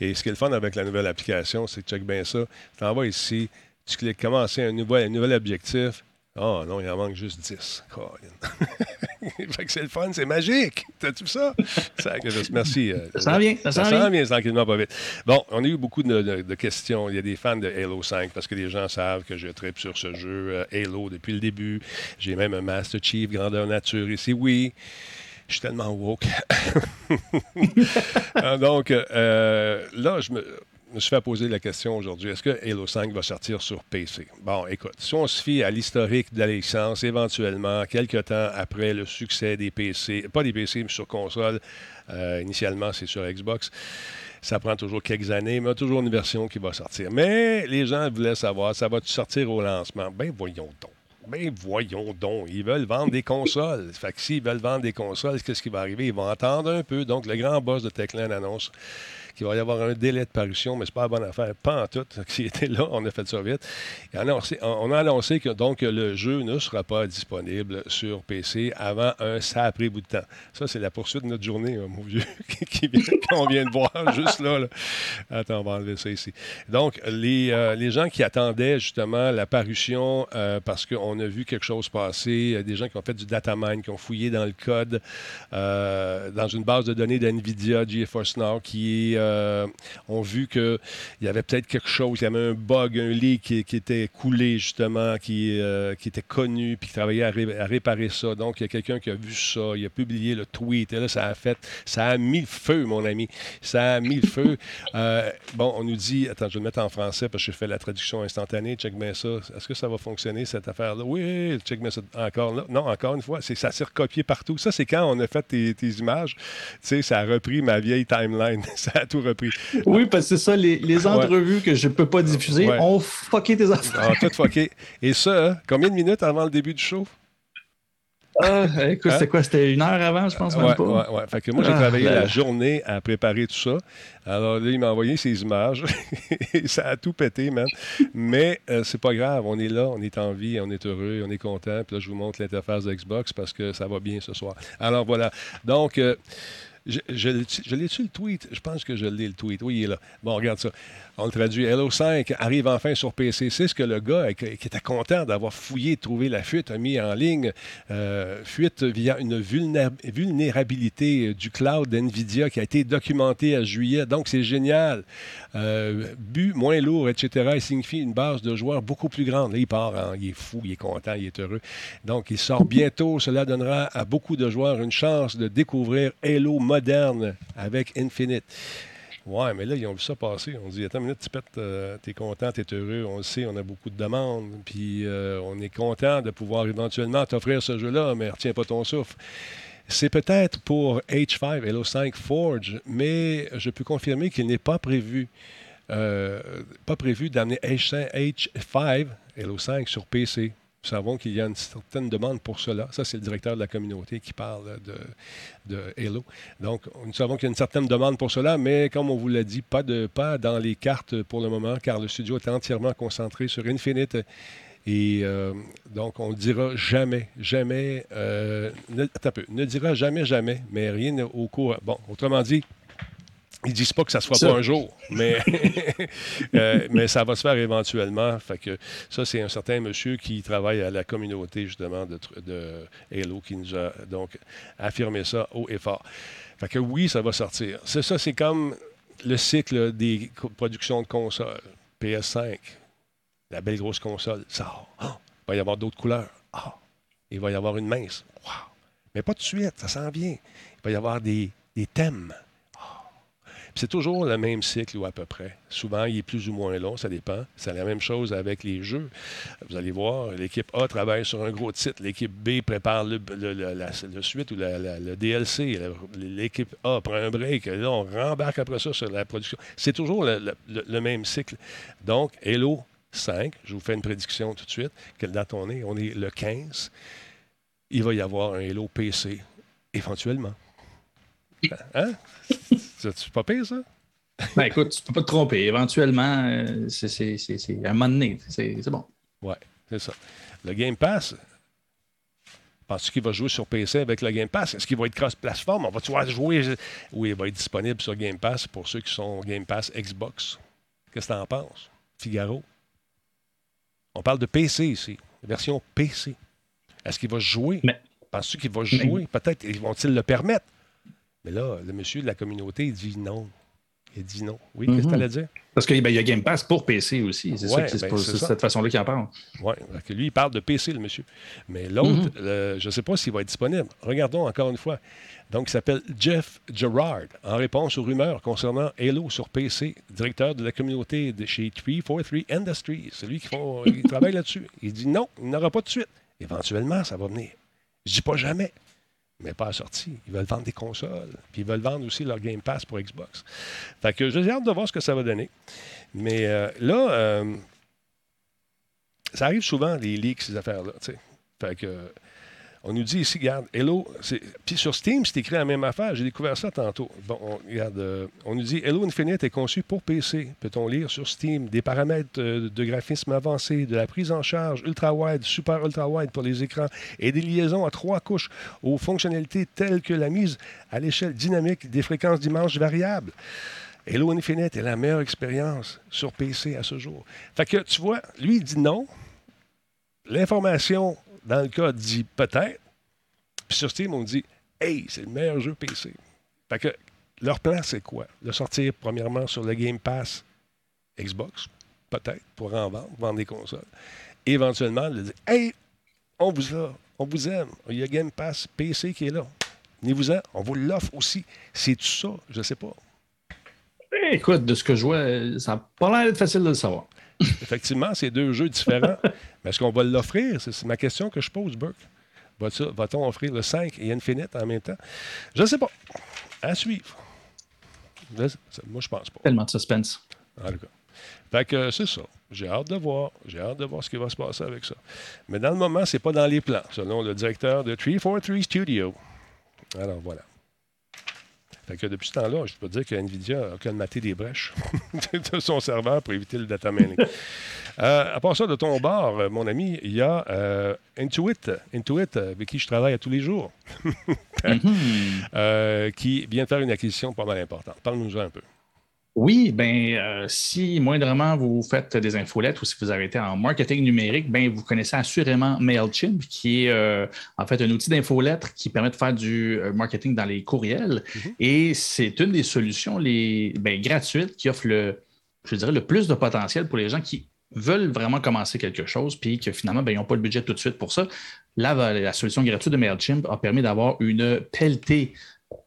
Et ce qui est le fun avec la nouvelle application, c'est que check bien ça. Tu envoies ici, tu cliques commencer un nouvel, un nouvel objectif. Oh non, il en manque juste 10. fait que c'est le fun, c'est magique. T'as-tu ça? ça merci. Euh, ça sent bien. Ça, ça sent bien, tranquillement, pas vite. Bon, on a eu beaucoup de, questions. Il y a des fans de Halo 5 parce que les gens savent que je tripe sur ce jeu euh, Halo depuis le début. J'ai même un Master Chief grandeur nature ici. Oui. Je suis tellement woke. Ah, donc, euh, là, je me, me suis fait poser la question aujourd'hui, est-ce que Halo 5 va sortir sur PC? Bon, écoute, si on se fie à l'historique de la licence, éventuellement, quelques temps après le succès des PC, pas des PC, mais sur console, euh, initialement c'est sur Xbox, ça prend toujours quelques années, mais toujours une version qui va sortir. Mais les gens voulaient savoir, ça va-tu sortir au lancement? Ben voyons donc. Ben voyons donc, ils veulent vendre des consoles. Fait que s'ils veulent vendre des consoles, qu'est-ce qui va arriver? Ils vont attendre un peu. Donc, le grand boss de Techland annonce qu'il va y avoir un délai de parution, mais c'est pas la bonne affaire. Pas en tout. S'il était là, on a fait ça vite. on a annoncé que donc le jeu ne sera pas disponible sur PC avant un sacré bout de temps. Ça, c'est la poursuite de notre journée, hein, mon vieux, qu'on vient de voir juste là, Attends, on va enlever ça ici. Donc, les, euh, les gens qui attendaient justement la parution euh, parce qu'on a vu quelque chose passer, des gens qui ont fait du data mine, qui ont fouillé dans le code, euh, dans une base de données d'NVIDIA, GeForce Now, qui est euh, ont vu qu'il y avait peut-être quelque chose, il y avait un bug, un leak qui, était coulé justement, qui, euh, qui était connu, puis qui travaillait à, réparer ça. Donc, il y a quelqu'un qui a vu ça, il a publié le tweet, et là, ça a fait, ça a mis le feu, mon ami. Ça a mis le feu. Euh, bon, on nous dit, attends, je vais le mettre en français parce que je fais la traduction instantanée, check bien ça. Est-ce que ça va fonctionner, cette affaire-là? Oui, check bien ça. Encore là. Non, encore une fois, c'est, ça s'est recopié partout. Ça, c'est quand on a fait tes, tes images. Tu sais, ça a repris ma vieille timeline. ça a tout repris. Oui, parce que c'est ça, les, entrevues que je ne peux pas diffuser ont fucké tes affaires. Ah, tout fucké. Et ça, hein, combien de minutes avant le début du show? Ah, écoute, c'était quoi? C'était une heure avant, je pense, même pas. Ouais, ouais. Fait que moi, j'ai ah, travaillé ben la journée à préparer tout ça. Alors là, il m'a envoyé ses images. ça a tout pété, man. Mais euh, c'est pas grave. On est là, on est en vie, on est heureux, on est content. Puis là, je vous montre l'interface de Xbox parce que ça va bien ce soir. Alors voilà. Donc, euh, je, l'ai-tu le tweet? Je pense que je l'ai le tweet. Oui, il est là. Bon, regarde ça. On le traduit. Halo 5 arrive enfin sur PC. C'est ce que le gars qui était content d'avoir fouillé, trouvé la fuite, a mis en ligne. Euh, fuite via une vulnérabilité du cloud d'NVIDIA qui a été documentée à juillet. Donc, c'est génial. Euh, but moins lourd, etc. Il signifie une base de joueurs beaucoup plus grande. Là, il part, il est fou, il est content, il est heureux. Donc, il sort bientôt. Cela donnera à beaucoup de joueurs une chance de découvrir Halo moderne avec Infinite. Ouais, mais là, ils ont vu ça passer. On dit Attends une tu pètes, euh, t'es content, heureux, on le sait, on a beaucoup de demandes, puis euh, on est content de pouvoir éventuellement t'offrir ce jeu-là, mais retiens pas ton souffle. C'est peut-être pour H5, Halo 5 Forge, mais je peux confirmer qu'il n'est pas prévu. Euh, prévu d'amener H5, Halo 5 sur PC. Nous savons qu'il y a une certaine demande pour cela. Ça, c'est le directeur de la communauté qui parle de, Halo. Donc, nous savons qu'il y a une certaine demande pour cela, mais comme on vous l'a dit, pas, de, pas dans les cartes pour le moment, car le studio est entièrement concentré sur Infinite. Et euh, donc, on ne dira jamais, jamais, euh, ne, peu, ne dira jamais, jamais, mais rien au cours. Bon, autrement dit, ils disent pas que ça se fera pas un jour, mais, euh, mais ça va se faire éventuellement. Fait que ça, c'est un certain monsieur qui travaille à la communauté, justement, de, de Halo, qui nous a donc affirmé ça haut et fort. Fait que oui, ça va sortir. C'est ça, c'est comme le cycle des productions de consoles. PS5, la belle grosse console, sort. Ah! il va y avoir d'autres couleurs. Ah! il va y avoir une mince. Mais pas de suite, ça s'en vient. Il va y avoir des, des thèmes. C'est toujours le même cycle ou à peu près. Souvent, il est plus ou moins long, ça dépend. C'est la même chose avec les jeux. Vous allez voir, l'équipe A travaille sur un gros titre, l'équipe B prépare le, suite ou le DLC. L'équipe A prend un break, là, on rembarque après ça sur la production. C'est toujours le, même cycle. Donc, Hello 5, je vous fais une prédiction tout de suite. Quelle date on est? On est le 15. Il va y avoir un Hello PC, éventuellement. Hein? C'est pas pire, ça? ben écoute, tu peux pas te tromper. Éventuellement, euh, c'est à un moment donné. C'est bon. Ouais, c'est ça. Le Game Pass, Penses-tu qu'il va jouer sur PC avec le Game Pass? Est-ce qu'il va être cross-platform? On va-tu voir jouer? Oui, il va être disponible sur Game Pass pour ceux qui sont Game Pass Xbox. Qu'est-ce que tu en penses? Figaro? On parle de PC ici, version PC. Est-ce qu'il va jouer? Penses-tu qu'il va jouer? Peut-être vont-ils le permettre? Mais là, le monsieur de la communauté, il dit non. Il dit non. Oui, qu'est-ce que tu allais dire? Parce qu'il ben, y a Game Pass pour PC aussi. C'est ça, c'est ben, cette façon-là qu'il en parle. Oui, lui, il parle de PC, le monsieur. Mais l'autre, mhm. je ne sais pas s'il va être disponible. Regardons encore une fois. Donc, il s'appelle Jeff Gerard, en réponse aux rumeurs concernant Halo sur PC, directeur de la communauté de chez 343 Industries. C'est lui qui, qui travaille là-dessus. Il dit non, il n'aura pas de suite. Éventuellement, ça va venir. Je ne dis pas jamais mais pas sorti. Ils veulent vendre des consoles. Puis ils veulent vendre aussi leur Game Pass pour Xbox. Fait que j'ai hâte de voir ce que ça va donner. Mais euh, là, euh, ça arrive souvent, les leaks, ces affaires-là. Fait que on nous dit ici, regarde, Hello, puis sur Steam, c'est écrit la même affaire. J'ai découvert ça tantôt. Bon, on, regarde, euh, on nous dit Hello Infinite est conçu pour PC. Peut-on lire sur Steam des paramètres euh, de graphisme avancés, de la prise en charge ultra-wide, super ultra-wide pour les écrans et des liaisons à trois couches aux fonctionnalités telles que la mise à l'échelle dynamique des fréquences d'image variables? Hello Infinite est la meilleure expérience sur PC à ce jour. Fait que tu vois, lui, il dit non. L'information dans le cas, dit peut-être. Puis sur Steam, on dit Hey, c'est le meilleur jeu PC. Fait que leur plan, c'est quoi? Le sortir premièrement sur le Game Pass Xbox, peut-être, pour en vendre, vendre des consoles. éventuellement, le dire Hey, on vous a, on vous aime. Il y a Game Pass PC qui est là. Venez-vous-en, on vous l'offre aussi. C'est tout ça? Je ne sais pas. Eh, écoute, de ce que je vois, ça n'a pas l'air d'être facile de le savoir. Effectivement, c'est deux jeux différents. Mais est-ce qu'on va l'offrir? C'est ma question que je pose, Burke. Va-t-on offrir le 5 et Infinite en même temps? Je ne sais pas. À suivre. Moi, je pense pas. Tellement de suspense. En tout cas. Fait que c'est ça. J'ai hâte de voir. J'ai hâte de voir ce qui va se passer avec ça. Mais dans le moment, c'est pas dans les plans, selon le directeur de 343 Studio. Alors voilà. Fait que depuis ce temps-là, je peux dire que NVIDIA a colmaté des brèches de son serveur pour éviter le data mining. Euh, à part ça, de ton bord, euh, mon ami, il y a euh, Intuit, Intuit, avec qui je travaille à tous les jours, mm-hmm. qui vient de faire une acquisition pas mal importante. Parle-nous un peu. Oui, ben euh, si moindrement vous faites des infolettes ou si vous avez été en marketing numérique, ben vous connaissez assurément Mailchimp, qui est euh, en fait un outil d'infolettre qui permet de faire du euh, marketing dans les courriels. Mm-hmm. Et c'est une des solutions les ben, gratuites qui offre le, je dirais, le plus de potentiel pour les gens qui veulent vraiment commencer quelque chose, puis que finalement, ben, ils n'ont pas le budget tout de suite pour ça. Là, la solution gratuite de MailChimp a permis d'avoir une pelletée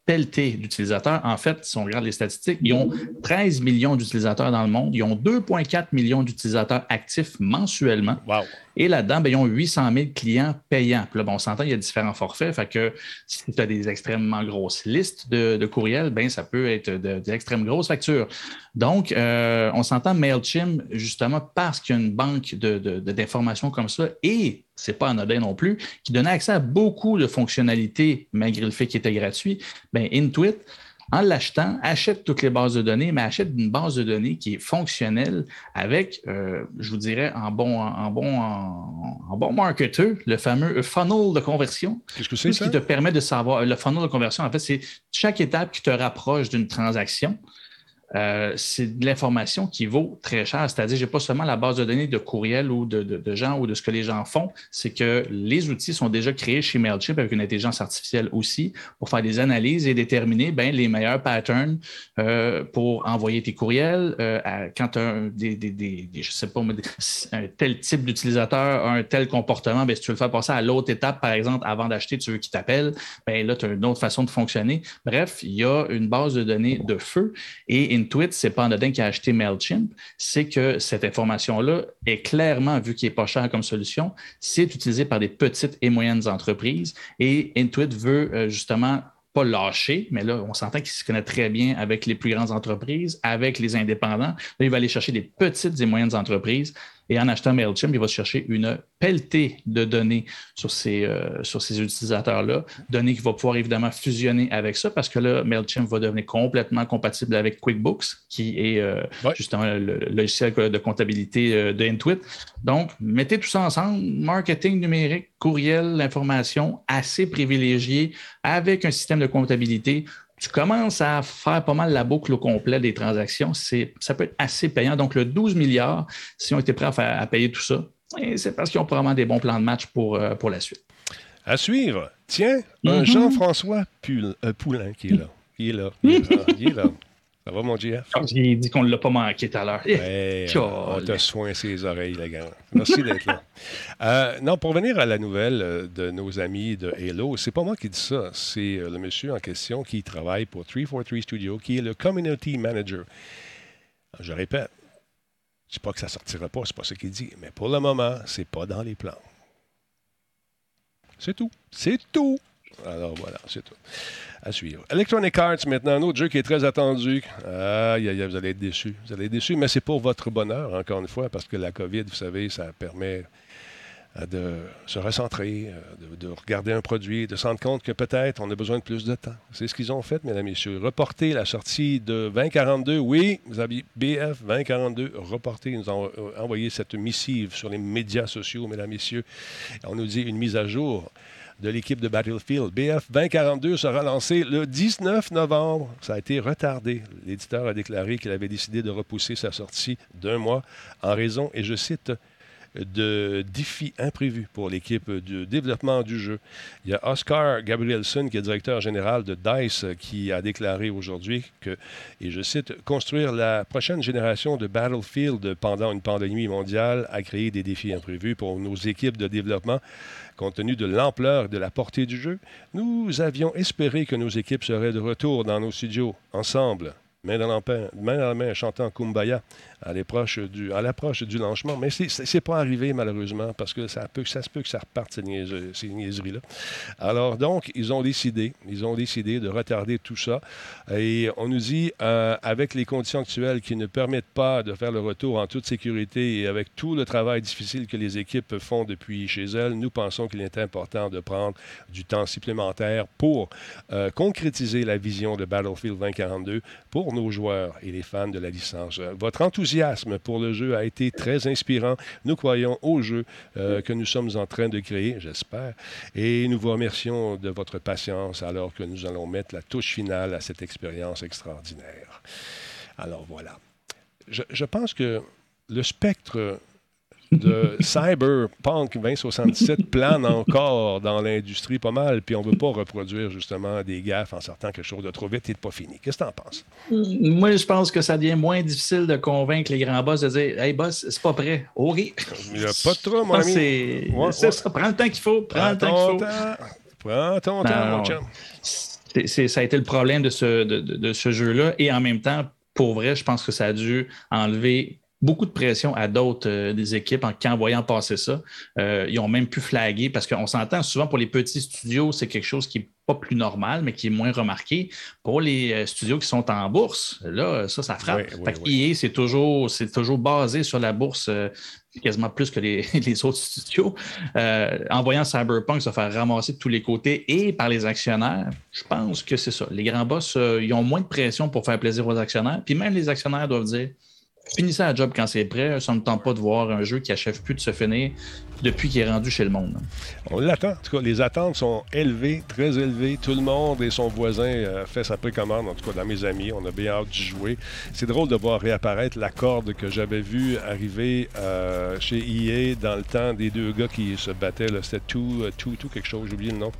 pelleté d'utilisateurs. En fait, si on regarde les statistiques, ils ont 13 millions d'utilisateurs dans le monde. Ils ont 2,4 millions d'utilisateurs actifs mensuellement. Et là-dedans, ben, ils ont 800 000 clients payants. Puis là, bon, on s'entend, il y a différents forfaits. Fait que si tu as des extrêmement grosses listes de, courriels, ben, ça peut être des extrêmement grosses factures. Donc, euh, on s'entend MailChimp, justement, parce qu'il y a une banque d'informations comme ça et c'est pas anodin non plus, qui donnait accès à beaucoup de fonctionnalités malgré le fait qu'il était gratuit, ben Intuit, en l'achetant, achète toutes les bases de données, mais achète une base de données qui est fonctionnelle avec, euh, je vous dirais, en bon, en bon, en, bon marketeur, le fameux funnel de conversion. Qu'est-ce que c'est ça? qui te permet de savoir, le funnel de conversion, en fait, c'est chaque étape qui te rapproche d'une transaction. Euh, c'est de l'information qui vaut très cher. C'est-à-dire, je n'ai pas seulement la base de données de courriel ou de, gens ou de ce que les gens font, c'est que les outils sont déjà créés chez MailChimp avec une intelligence artificielle aussi pour faire des analyses et déterminer ben, les meilleurs patterns euh, pour envoyer tes courriels. Euh, quand tu as des, je sais pas, un tel type d'utilisateur, un tel comportement, ben, si tu veux le faire passer à l'autre étape, par exemple, avant d'acheter, tu veux qu'il t'appelle, ben, là, tu as une autre façon de fonctionner. Bref, il y a une base de données de feu Intuit, c'est pas anodin qui a acheté MailChimp, c'est que cette information-là est clairement, vu qu'il n'est pas cher comme solution, c'est utilisé par des petites et moyennes entreprises et Intuit veut euh, justement pas lâcher, mais là, on s'entend qu'il se connaît très bien avec les plus grandes entreprises, avec les indépendants. Là, il va aller chercher des petites et moyennes entreprises et en achetant MailChimp, il va chercher une pelletée de données sur ces, euh, sur ces utilisateurs-là, données qu'il va pouvoir évidemment fusionner avec ça parce que là, MailChimp va devenir complètement compatible avec QuickBooks, qui est euh, justement le, logiciel de comptabilité euh, de Intuit. Donc, mettez tout ça ensemble, marketing numérique, courriel, information assez privilégié avec un système de comptabilité tu commences à faire pas mal la boucle au complet des transactions. Ça peut être assez payant. Donc, le 12 milliards, si on était prêt à, payer tout ça, c'est parce qu'ils ont probablement des bons plans de match pour, euh, pour la suite. À suivre. Tiens, un Mhm. Jean-François euh, Poulain qui est là. Il est là. Il est là. Il est là. Ça va, mon GF? Ah, J'ai dit qu'on ne l'a pas manqué tout à l'heure. On t'a soin ses oreilles, le gars. Merci d'être là. Euh, non, pour venir à la nouvelle euh, de nos amis de Halo, c'est pas moi qui dis ça. C'est euh, le monsieur en question qui travaille pour 343 Studio, qui est le Community Manager. Je répète, je dis pas que ça sortira pas, c'est pas ce qu'il dit, mais pour le moment, c'est pas dans les plans. C'est tout. C'est tout. Alors voilà, c'est tout. À suivre. Electronic Arts, maintenant, un autre jeu qui est très attendu. Aïe, aïe, aïe, vous allez être déçus. Vous allez être déçus, mais c'est pour votre bonheur, encore une fois, parce que la COVID, vous savez, ça permet euh, de se recentrer, euh, de, de regarder un produit, de se rendre compte que peut-être on a besoin de plus de temps. C'est ce qu'ils ont fait, mesdames et messieurs. Reporter la sortie de 2042. Oui, vous avez BF 2042 reporté. Ils nous ont envoyé cette missive sur les médias sociaux, mesdames et messieurs. On nous dit une mise à jour de l'équipe de Battlefield. BF 2042 sera lancé le 19 novembre. Ça a été retardé. L'éditeur a déclaré qu'il avait décidé de repousser sa sortie d'un mois en raison, et je cite, de défis imprévus pour l'équipe de développement du jeu. Il y a Oscar Gabrielson, qui est directeur général de DICE, qui a déclaré aujourd'hui que, et je cite, construire la prochaine génération de Battlefield pendant une pandémie mondiale a créé des défis imprévus pour nos équipes de développement. Compte tenu de l'ampleur et de la portée du jeu, nous avions espéré que nos équipes seraient de retour dans nos studios, ensemble, main dans la main, chantant Kumbaya à l'approche du, du lancement. Mais c'est, pas arrivé, malheureusement, parce que ça, se peut que ça reparte, ces, niaise- ces niaiseries-là. Alors, donc, ils ont décidé, ils ont décidé de retarder tout ça. Et on nous dit, euh, avec les conditions actuelles qui ne permettent pas de faire le retour en toute sécurité et avec tout le travail difficile que les équipes font depuis chez elles, nous pensons qu'il est important de prendre du temps supplémentaire pour euh, concrétiser la vision de Battlefield 2042 pour nos joueurs et les fans de la licence. Euh, Votre pour le jeu a été très inspirant. Nous croyons au jeu euh, que nous sommes en train de créer, j'espère, et nous vous remercions de votre patience alors que nous allons mettre la touche finale à cette expérience extraordinaire. Alors voilà. Je pense que le spectre de Cyberpunk 2077 plane encore dans l'industrie pas mal, puis on ne veut pas reproduire justement des gaffes en sortant quelque chose de trop vite et de pas fini. Qu'est-ce que tu en penses? Moi, je pense que ça devient moins difficile de convaincre les grands boss de dire Hey, boss, c'est pas prêt. OK. Il n'y a pas de trop, mon ami. c'est Ouais, c'est ouais. ça. Prends le temps qu'il faut. Prends Prends le temps qu'il faut. temps. Prends ton Non, temps, mon chum. Ça a été le problème de ce, de, de- de ce jeu-là. Et en même temps, pour vrai, je pense que ça a dû enlever beaucoup de pression à d'autres euh, des équipes en, voyant passer ça. Euh, ils ont même pu flaguer parce qu'on s'entend souvent pour les petits studios, c'est quelque chose qui n'est pas plus normal, mais qui est moins remarqué. Pour les euh, studios qui sont en bourse, là, ça, ça frappe. Oui. EA, c'est toujours, c'est toujours basé sur la bourse. quasiment plus que les, les autres studios, euh, en voyant Cyberpunk se faire ramasser de tous les côtés et par les actionnaires, je pense que c'est ça. Les grands boss, euh, ils ont moins de pression pour faire plaisir aux actionnaires. Puis même les actionnaires doivent dire finissez la job quand c'est prêt. Ça ne me tente pas de voir un jeu qui achève plus de se finir depuis qu'il est rendu chez le monde. On l'attend. En tout cas, les attentes sont élevées, très élevées. Tout le monde et son voisin euh, fait sa précommande, en tout cas dans mes amis. On a bien hâte d'y jouer. C'est drôle de voir réapparaître la corde que j'avais vue arriver euh, chez EA dans le temps des deux gars qui se battaient. C'était tout, euh, tout, tout quelque chose, j'ai oublié le nom.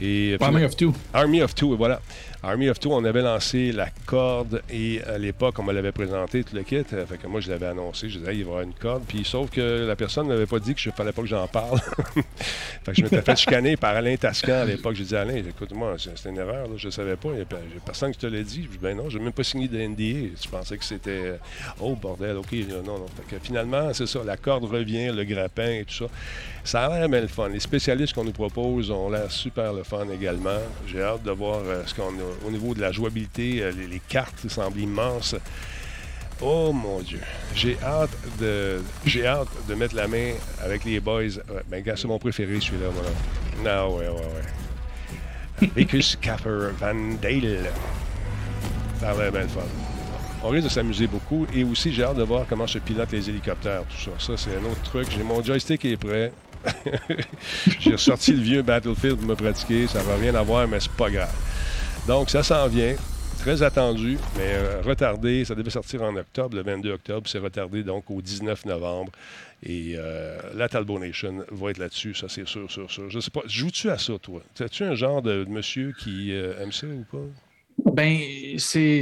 Et, Army of Two. Army of Two, et voilà. Army of Two, on avait lancé la corde et à l'époque, on me l'avait présenté, tout le kit. Euh, que moi, je l'avais annoncé. Je disais, il va y avoir une corde. Puis sauf que la personne ne m'avait pas dit que je fallait pas que j'en parle. fait que je m'étais fait chicaner par Alain Tascan à l'époque. J'ai dit, Alain, écoute-moi, c'est une erreur. Je ne savais pas. Il y a personne qui te l'a dit. Je dis, ben non, je n'ai même pas signé de NDA. Tu pensais que c'était. euh, Oh, bordel, OK. Non, non. Finalement, c'est ça. La corde revient, le grappin et tout ça. Ça a l'air bien le fun. Les spécialistes qu'on nous propose ont l'air super le fun également. J'ai hâte de voir euh, ce qu'on a au niveau de la jouabilité. euh, les, cartes semblent immenses. Oh mon Dieu. J'ai hâte de j'ai hâte de mettre la main avec les boys. Ben, gars, c'est mon préféré celui-là, voilà. Non, ouais, ouais, ouais. Vicus Capper Van Dale. Ça a l'air bien le fun. On risque de s'amuser beaucoup. Et aussi, j'ai hâte de voir comment se pilotent les hélicoptères, tout ça. Ça, c'est un autre truc. J'ai mon joystick qui est prêt. j'ai ressorti le vieux Battlefield pour me pratiquer. Ça va rien avoir, mais c'est pas grave. Donc, ça s'en vient. très attendu, mais euh, retardé. Ça devait sortir en octobre, le 22 octobre. C'est retardé donc au 19 novembre. Et euh, la Talbot Nation va être là-dessus, ça c'est sûr, sûr, sûr. Je sais pas, joues-tu à ça, toi? Es-tu un genre de monsieur qui euh, aime ça ou pas? Ben, c'est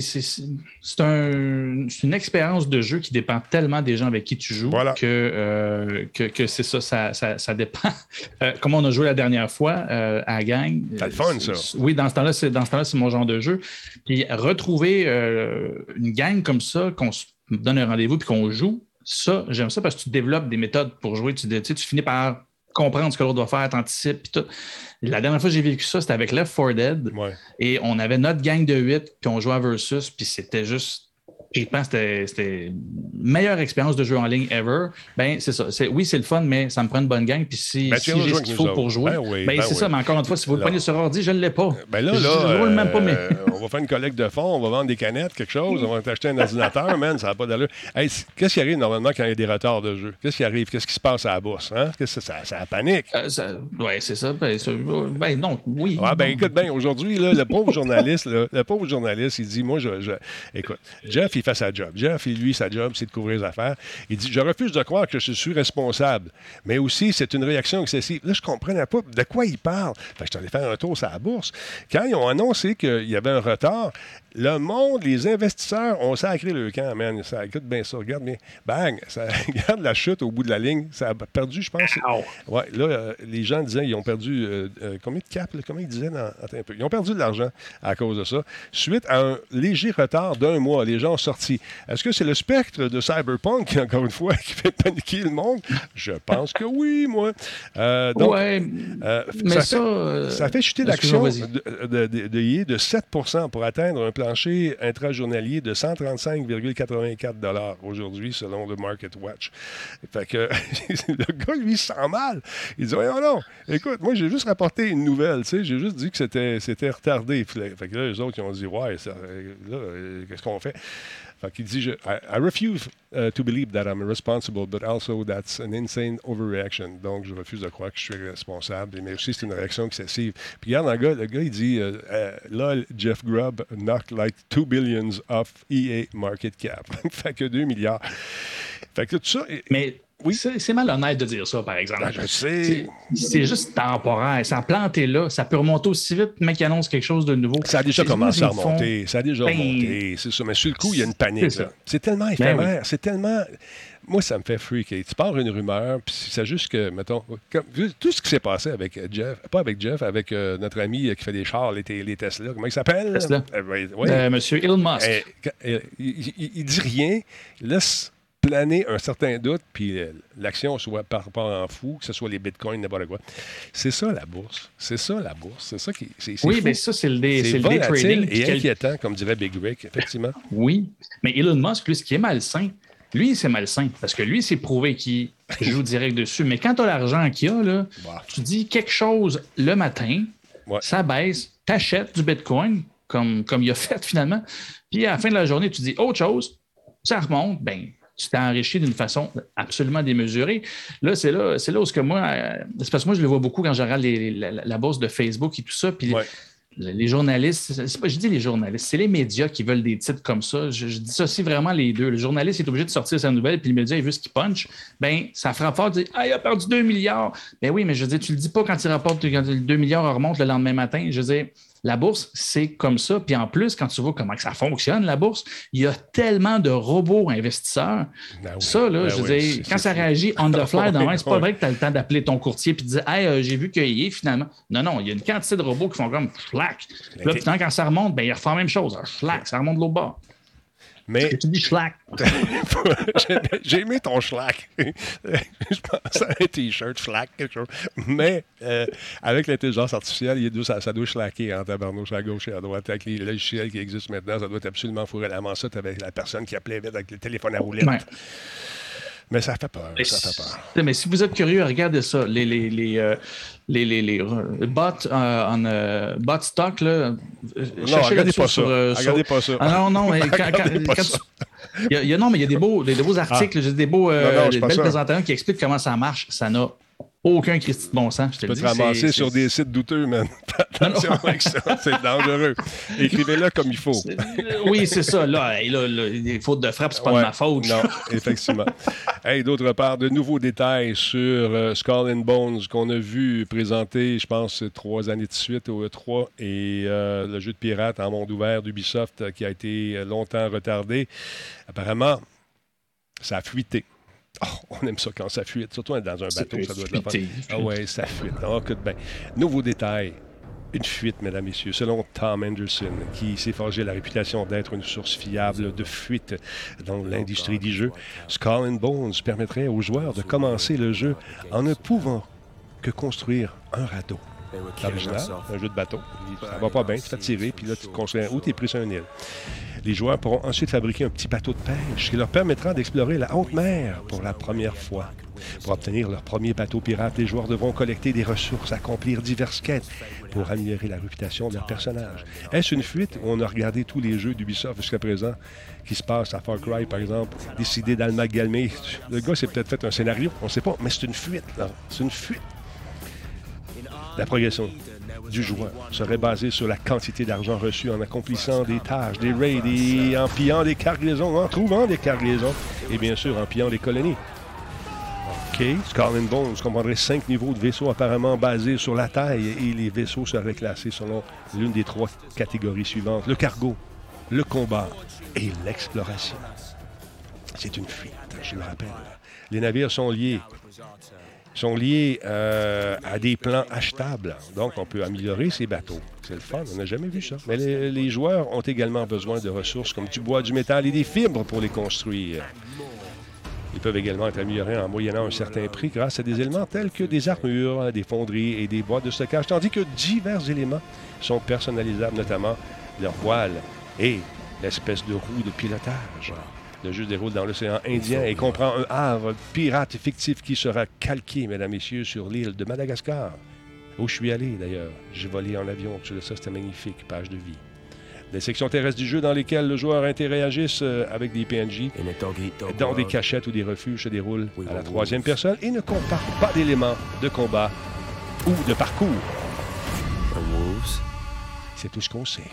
un, une expérience de jeu qui dépend tellement des gens avec qui tu joues Voilà. que, euh, que, que c'est ça, ça, ça, ça dépend. Euh, comme on a joué la dernière fois euh, à la gang. T'as le fun, ça. Oui, dans ce temps-là, c'est dans ce temps-là, c'est mon genre de jeu. Puis retrouver euh, une gang comme ça, qu'on se donne un rendez-vous puis qu'on joue, ça, j'aime ça parce que tu développes des méthodes pour jouer. Tu, tu sais, tu finis par comprendre ce que l'autre va faire, t'anticipes, puis tout. La dernière fois que j'ai vécu ça, c'était avec Left 4 Dead. Ouais. Et on avait notre gang de 8, puis on jouait à Versus, puis c'était juste. Je pense que c'était- meilleure expérience de jeu en ligne ever. Ben, c'est ça. Oui, c'est le fun, mais ça me prend une bonne gang. Puis si, Ben, si j'ai ce qu'il faut pour jouer, Ben oui, ben, ben c'est oui. ça. Mais encore une fois, si vous le Là. pognez sur ordi, je ne l'ai pas. Ben là, Je- là, je roule même pas, mais. euh, on va faire une collecte de fonds, on va vendre des canettes, quelque chose, on va t'acheter un ordinateur, man, ça n'a pas d'allure. Hey, qu'est-ce qui arrive normalement quand il y a des retards de jeu? Qu'est-ce qui arrive? Qu'est-ce qui se passe à la bourse? Hein? Qu'est-ce que ça, ça, ça panique? Euh, ouais, c'est ça. Ben, ça- ben, non, oui. Ah ben écoute bien, aujourd'hui, le pauvre journaliste, là, le pauvre journaliste, il dit, moi, je, je- écoute, Jeff, il fait sa job. Jeff, lui, sa job, c'est de couvrir les affaires. Il dit, je refuse de croire que je suis responsable, mais aussi, c'est une réaction excessive. Là, je comprenais pas de quoi il parle. Fait que je suis allé faire un tour sur la bourse. Quand ils ont annoncé qu'il y avait un retard, le monde, les investisseurs ont sacré le camp, man. Ça, écoute bien ça, regarde bien. Bang! Ça, regarde la chute au bout de la ligne. Ça a perdu, je pense. Ouais, là, euh, les gens disaient ils ont perdu euh, euh, combien de caps, là? comment ils disaient dans, attends un peu. Ils ont perdu de l'argent à cause de ça. Suite à un léger retard d'un mois, les gens ont sorti. Est-ce que c'est le spectre de Cyberpunk, qui, encore une fois, qui fait paniquer le monde? Je pense que oui, moi. Euh, donc, ouais, euh, mais ça, ça. fait, euh, ça fait chuter excuse-moi, l'action de, de, de, de de 7% pour atteindre un plancher intrajournalier de 135,84 aujourd'hui, selon le Market Watch. Fait que le gars, lui, sent mal. Il dit Voyons non, écoute, moi, j'ai juste rapporté une nouvelle, tu sais, j'ai juste dit que c'était, retardé. Fait que là, les autres, ils ont dit Ouais, ça, là, euh, qu'est-ce qu'on fait? Fait qu'il dit je, I, I refuse uh, to believe that I'm responsible, but also that's an insane overreaction. Donc, je refuse de croire que je suis responsable. Mais aussi, c'est une réaction excessive. Puis, regarde, le gars, le gars il dit euh, euh, Là, Jeff Grubb knocked like 2 billions off EA market cap. fait que 2 milliards. Fait que tout ça. Mais Oui. c'est malhonnête de dire ça, par exemple. Ben, je sais. C'est- juste temporaire. Ça a planté là. Ça peut remonter aussi vite, le mec qui annonce quelque chose de nouveau. Ça a déjà commencé à font- remonter. Ça a déjà Ben, remonté. C'est ça. Mais sur le coup, il y a une panique. c'est tellement éphémère. C'est tellement. Moi, ça me fait freaker. Tu pars une rumeur, puis c'est juste que, mettons, comme, tout ce qui s'est passé avec Jeff, pas avec Jeff, avec euh, notre ami euh, qui fait des chars, les, Tesla, comment il s'appelle? Tesla. Euh. Euh, Monsieur Elon Musk. Eh, il, dit rien, laisse planer un certain doute, puis euh, l'action soit par rapport en fou, que ce soit les bitcoins, n'importe quoi. C'est ça la bourse. C'est ça la bourse. C'est ça qui. C'est, oui, fou. mais ça, c'est le day, c'est c'est le day volatile trading. et quel- inquiétant, comme dirait Big Rick, effectivement. Oui, mais Elon Musk, lui, ce qui est malsain, lui, c'est malsain parce que lui, c'est prouvé qu'il joue direct dessus. Mais quand tu as l'argent qu'il a, là, Bah. tu dis quelque chose le matin, Ouais. ça baisse, tu achètes du Bitcoin, comme, comme il a fait finalement, puis à la fin de la journée, tu dis autre chose, ça remonte, ben tu t'es enrichi d'une façon absolument démesurée. Là, c'est là, c'est là où ce que moi, euh, c'est parce que moi, je le vois beaucoup quand je regarde les- la, bourse de Facebook et tout ça, puis Ouais. les journalistes, c'est pas, je dis les journalistes, c'est les médias qui veulent des titres comme ça. Je, je dissocie vraiment les deux. Le journaliste est obligé de sortir sa nouvelle, puis le média, il veut ce qu'il punch. Ben, ça fera fort de dire Ah, il a perdu 2 milliards. Ben oui, mais je veux dire, tu le dis pas quand il rapporte quand le 2 milliards remonte le lendemain matin. Je veux dire, la bourse, c'est comme ça. Puis en plus, quand tu vois comment ça fonctionne, la bourse, il y a tellement de robots investisseurs. Ben oui. Ça, là, Ben je oui, c'est- quand ça réagit on the fly, c'est pas vrai que tu as le temps d'appeler ton courtier et de dire Hey, euh, j'ai vu qu'il y est finalement. Non, non, il y a une quantité de robots qui font comme. Puis Là, putain, quand ça remonte, ben, ils refont la même chose. Schlack, ça remonte de l'autre bord. Mais tu dis schlack. j'ai- aimé ton schlack. je pense à un t-shirt schlack, quelque chose. Mais euh, avec l'intelligence artificielle, il ça doit schlacker en tabarnouche à gauche et à droite. Avec les logiciels qui existent maintenant, ça doit être absolument fourré la mansette avec la personne qui appelait vite avec le téléphone à roulette. Ouais. Mais ça fait peur. Mais, Ça fait peur. mais si vous êtes curieux, regardez ça. Les, les, les, euh, les, les, les, euh, bots, euh, en, euh, bot stock, là, euh, Non, cherchez regardez pas ça. sur, euh, sur- Regardez pas ça. Ah non, non, mais quand, quand- pas quand ça. tu- il y a- non, mais il y a des beaux, des, des beaux articles, j'ai des beaux, euh, Non, non, des belles présentations qui expliquent comment ça marche. Ça n'a aucun Christy de bon sens. Je te Tu peux te ramasser sur des sites douteux, man. Attention avec ça, c'est dangereux. Écrivez-le comme il faut. c'est- Oui, c'est ça. Là, hey, là, là, les fautes de frappe, c'est pas Ouais, de ma faute. Non, effectivement. Hey, D'autre part, de nouveaux détails sur euh, Skull and Bones qu'on a vu présenter, je pense, trois années de suite au E3 et euh, le jeu de pirate en monde ouvert d'Ubisoft euh, qui a été longtemps retardé. Apparemment, ça a fuité. On aime ça quand ça fuite, surtout dans un bateau, ça doit être la. Ah ouais, ça fuite. Ah, écoute. Nouveau détail. Une fuite, mesdames, messieurs. Selon Tom Anderson, qui s'est forgé la réputation d'être une source fiable de fuite dans l'industrie du jeu, Skull and Bones permettrait aux joueurs de commencer le jeu en ne pouvant que construire un radeau. Original, un jeu de bateau. Ça va pas bien, tu te fais tirer, puis là, tu te construis un... Ou tu es pris sur une île. Les joueurs pourront ensuite fabriquer un petit bateau de pêche qui leur permettra d'explorer la haute mer pour la première fois. Pour obtenir leur premier bateau pirate, les joueurs devront collecter des ressources, accomplir diverses quêtes pour améliorer la réputation de leur personnage. Est-ce une fuite? Où on a regardé tous les jeux d'Ubisoft jusqu'à présent qui se passent à Far Cry, par exemple, décidé d'Almagalmer? Le gars s'est peut-être fait un scénario, on ne sait pas, mais c'est une fuite, là. C'est une fuite. La progression du joueur serait basée sur la quantité d'argent reçu en accomplissant des tâches, des raids, et en pillant des cargaisons, en trouvant des cargaisons, et bien sûr en pillant des colonies. OK. Skull and Bones comprendrait cinq niveaux de vaisseaux apparemment basés sur la taille et les vaisseaux seraient classés selon l'une des trois catégories suivantes le cargo, le combat et l'exploration. C'est une fuite, je le rappelle. Les navires sont liés sont liés euh, à des plans achetables. Donc, on peut améliorer ces bateaux. C'est le fun, on n'a jamais vu ça. Mais les, joueurs ont également besoin de ressources comme du bois, du métal et des fibres pour les construire. Ils peuvent également être améliorés en moyennant un certain prix grâce à des éléments tels que des armures, des fonderies et des boîtes de stockage, tandis que divers éléments sont personnalisables, notamment leur voile et l'espèce de roue de pilotage. Le jeu se déroule dans l'océan Indien et comprend un havre pirate fictif qui sera calqué, mesdames, messieurs, sur l'île de Madagascar, où je suis allé d'ailleurs. J'ai volé en avion, tout ça, c'était magnifique, page de vie. Des sections terrestres du jeu dans lesquelles le joueur interagisse euh, avec des PNJ, dans des cachettes ou des refuges, se déroulent à la troisième personne et ne comportent pas d'éléments de combat ou de parcours. C'est tout ce qu'on sait.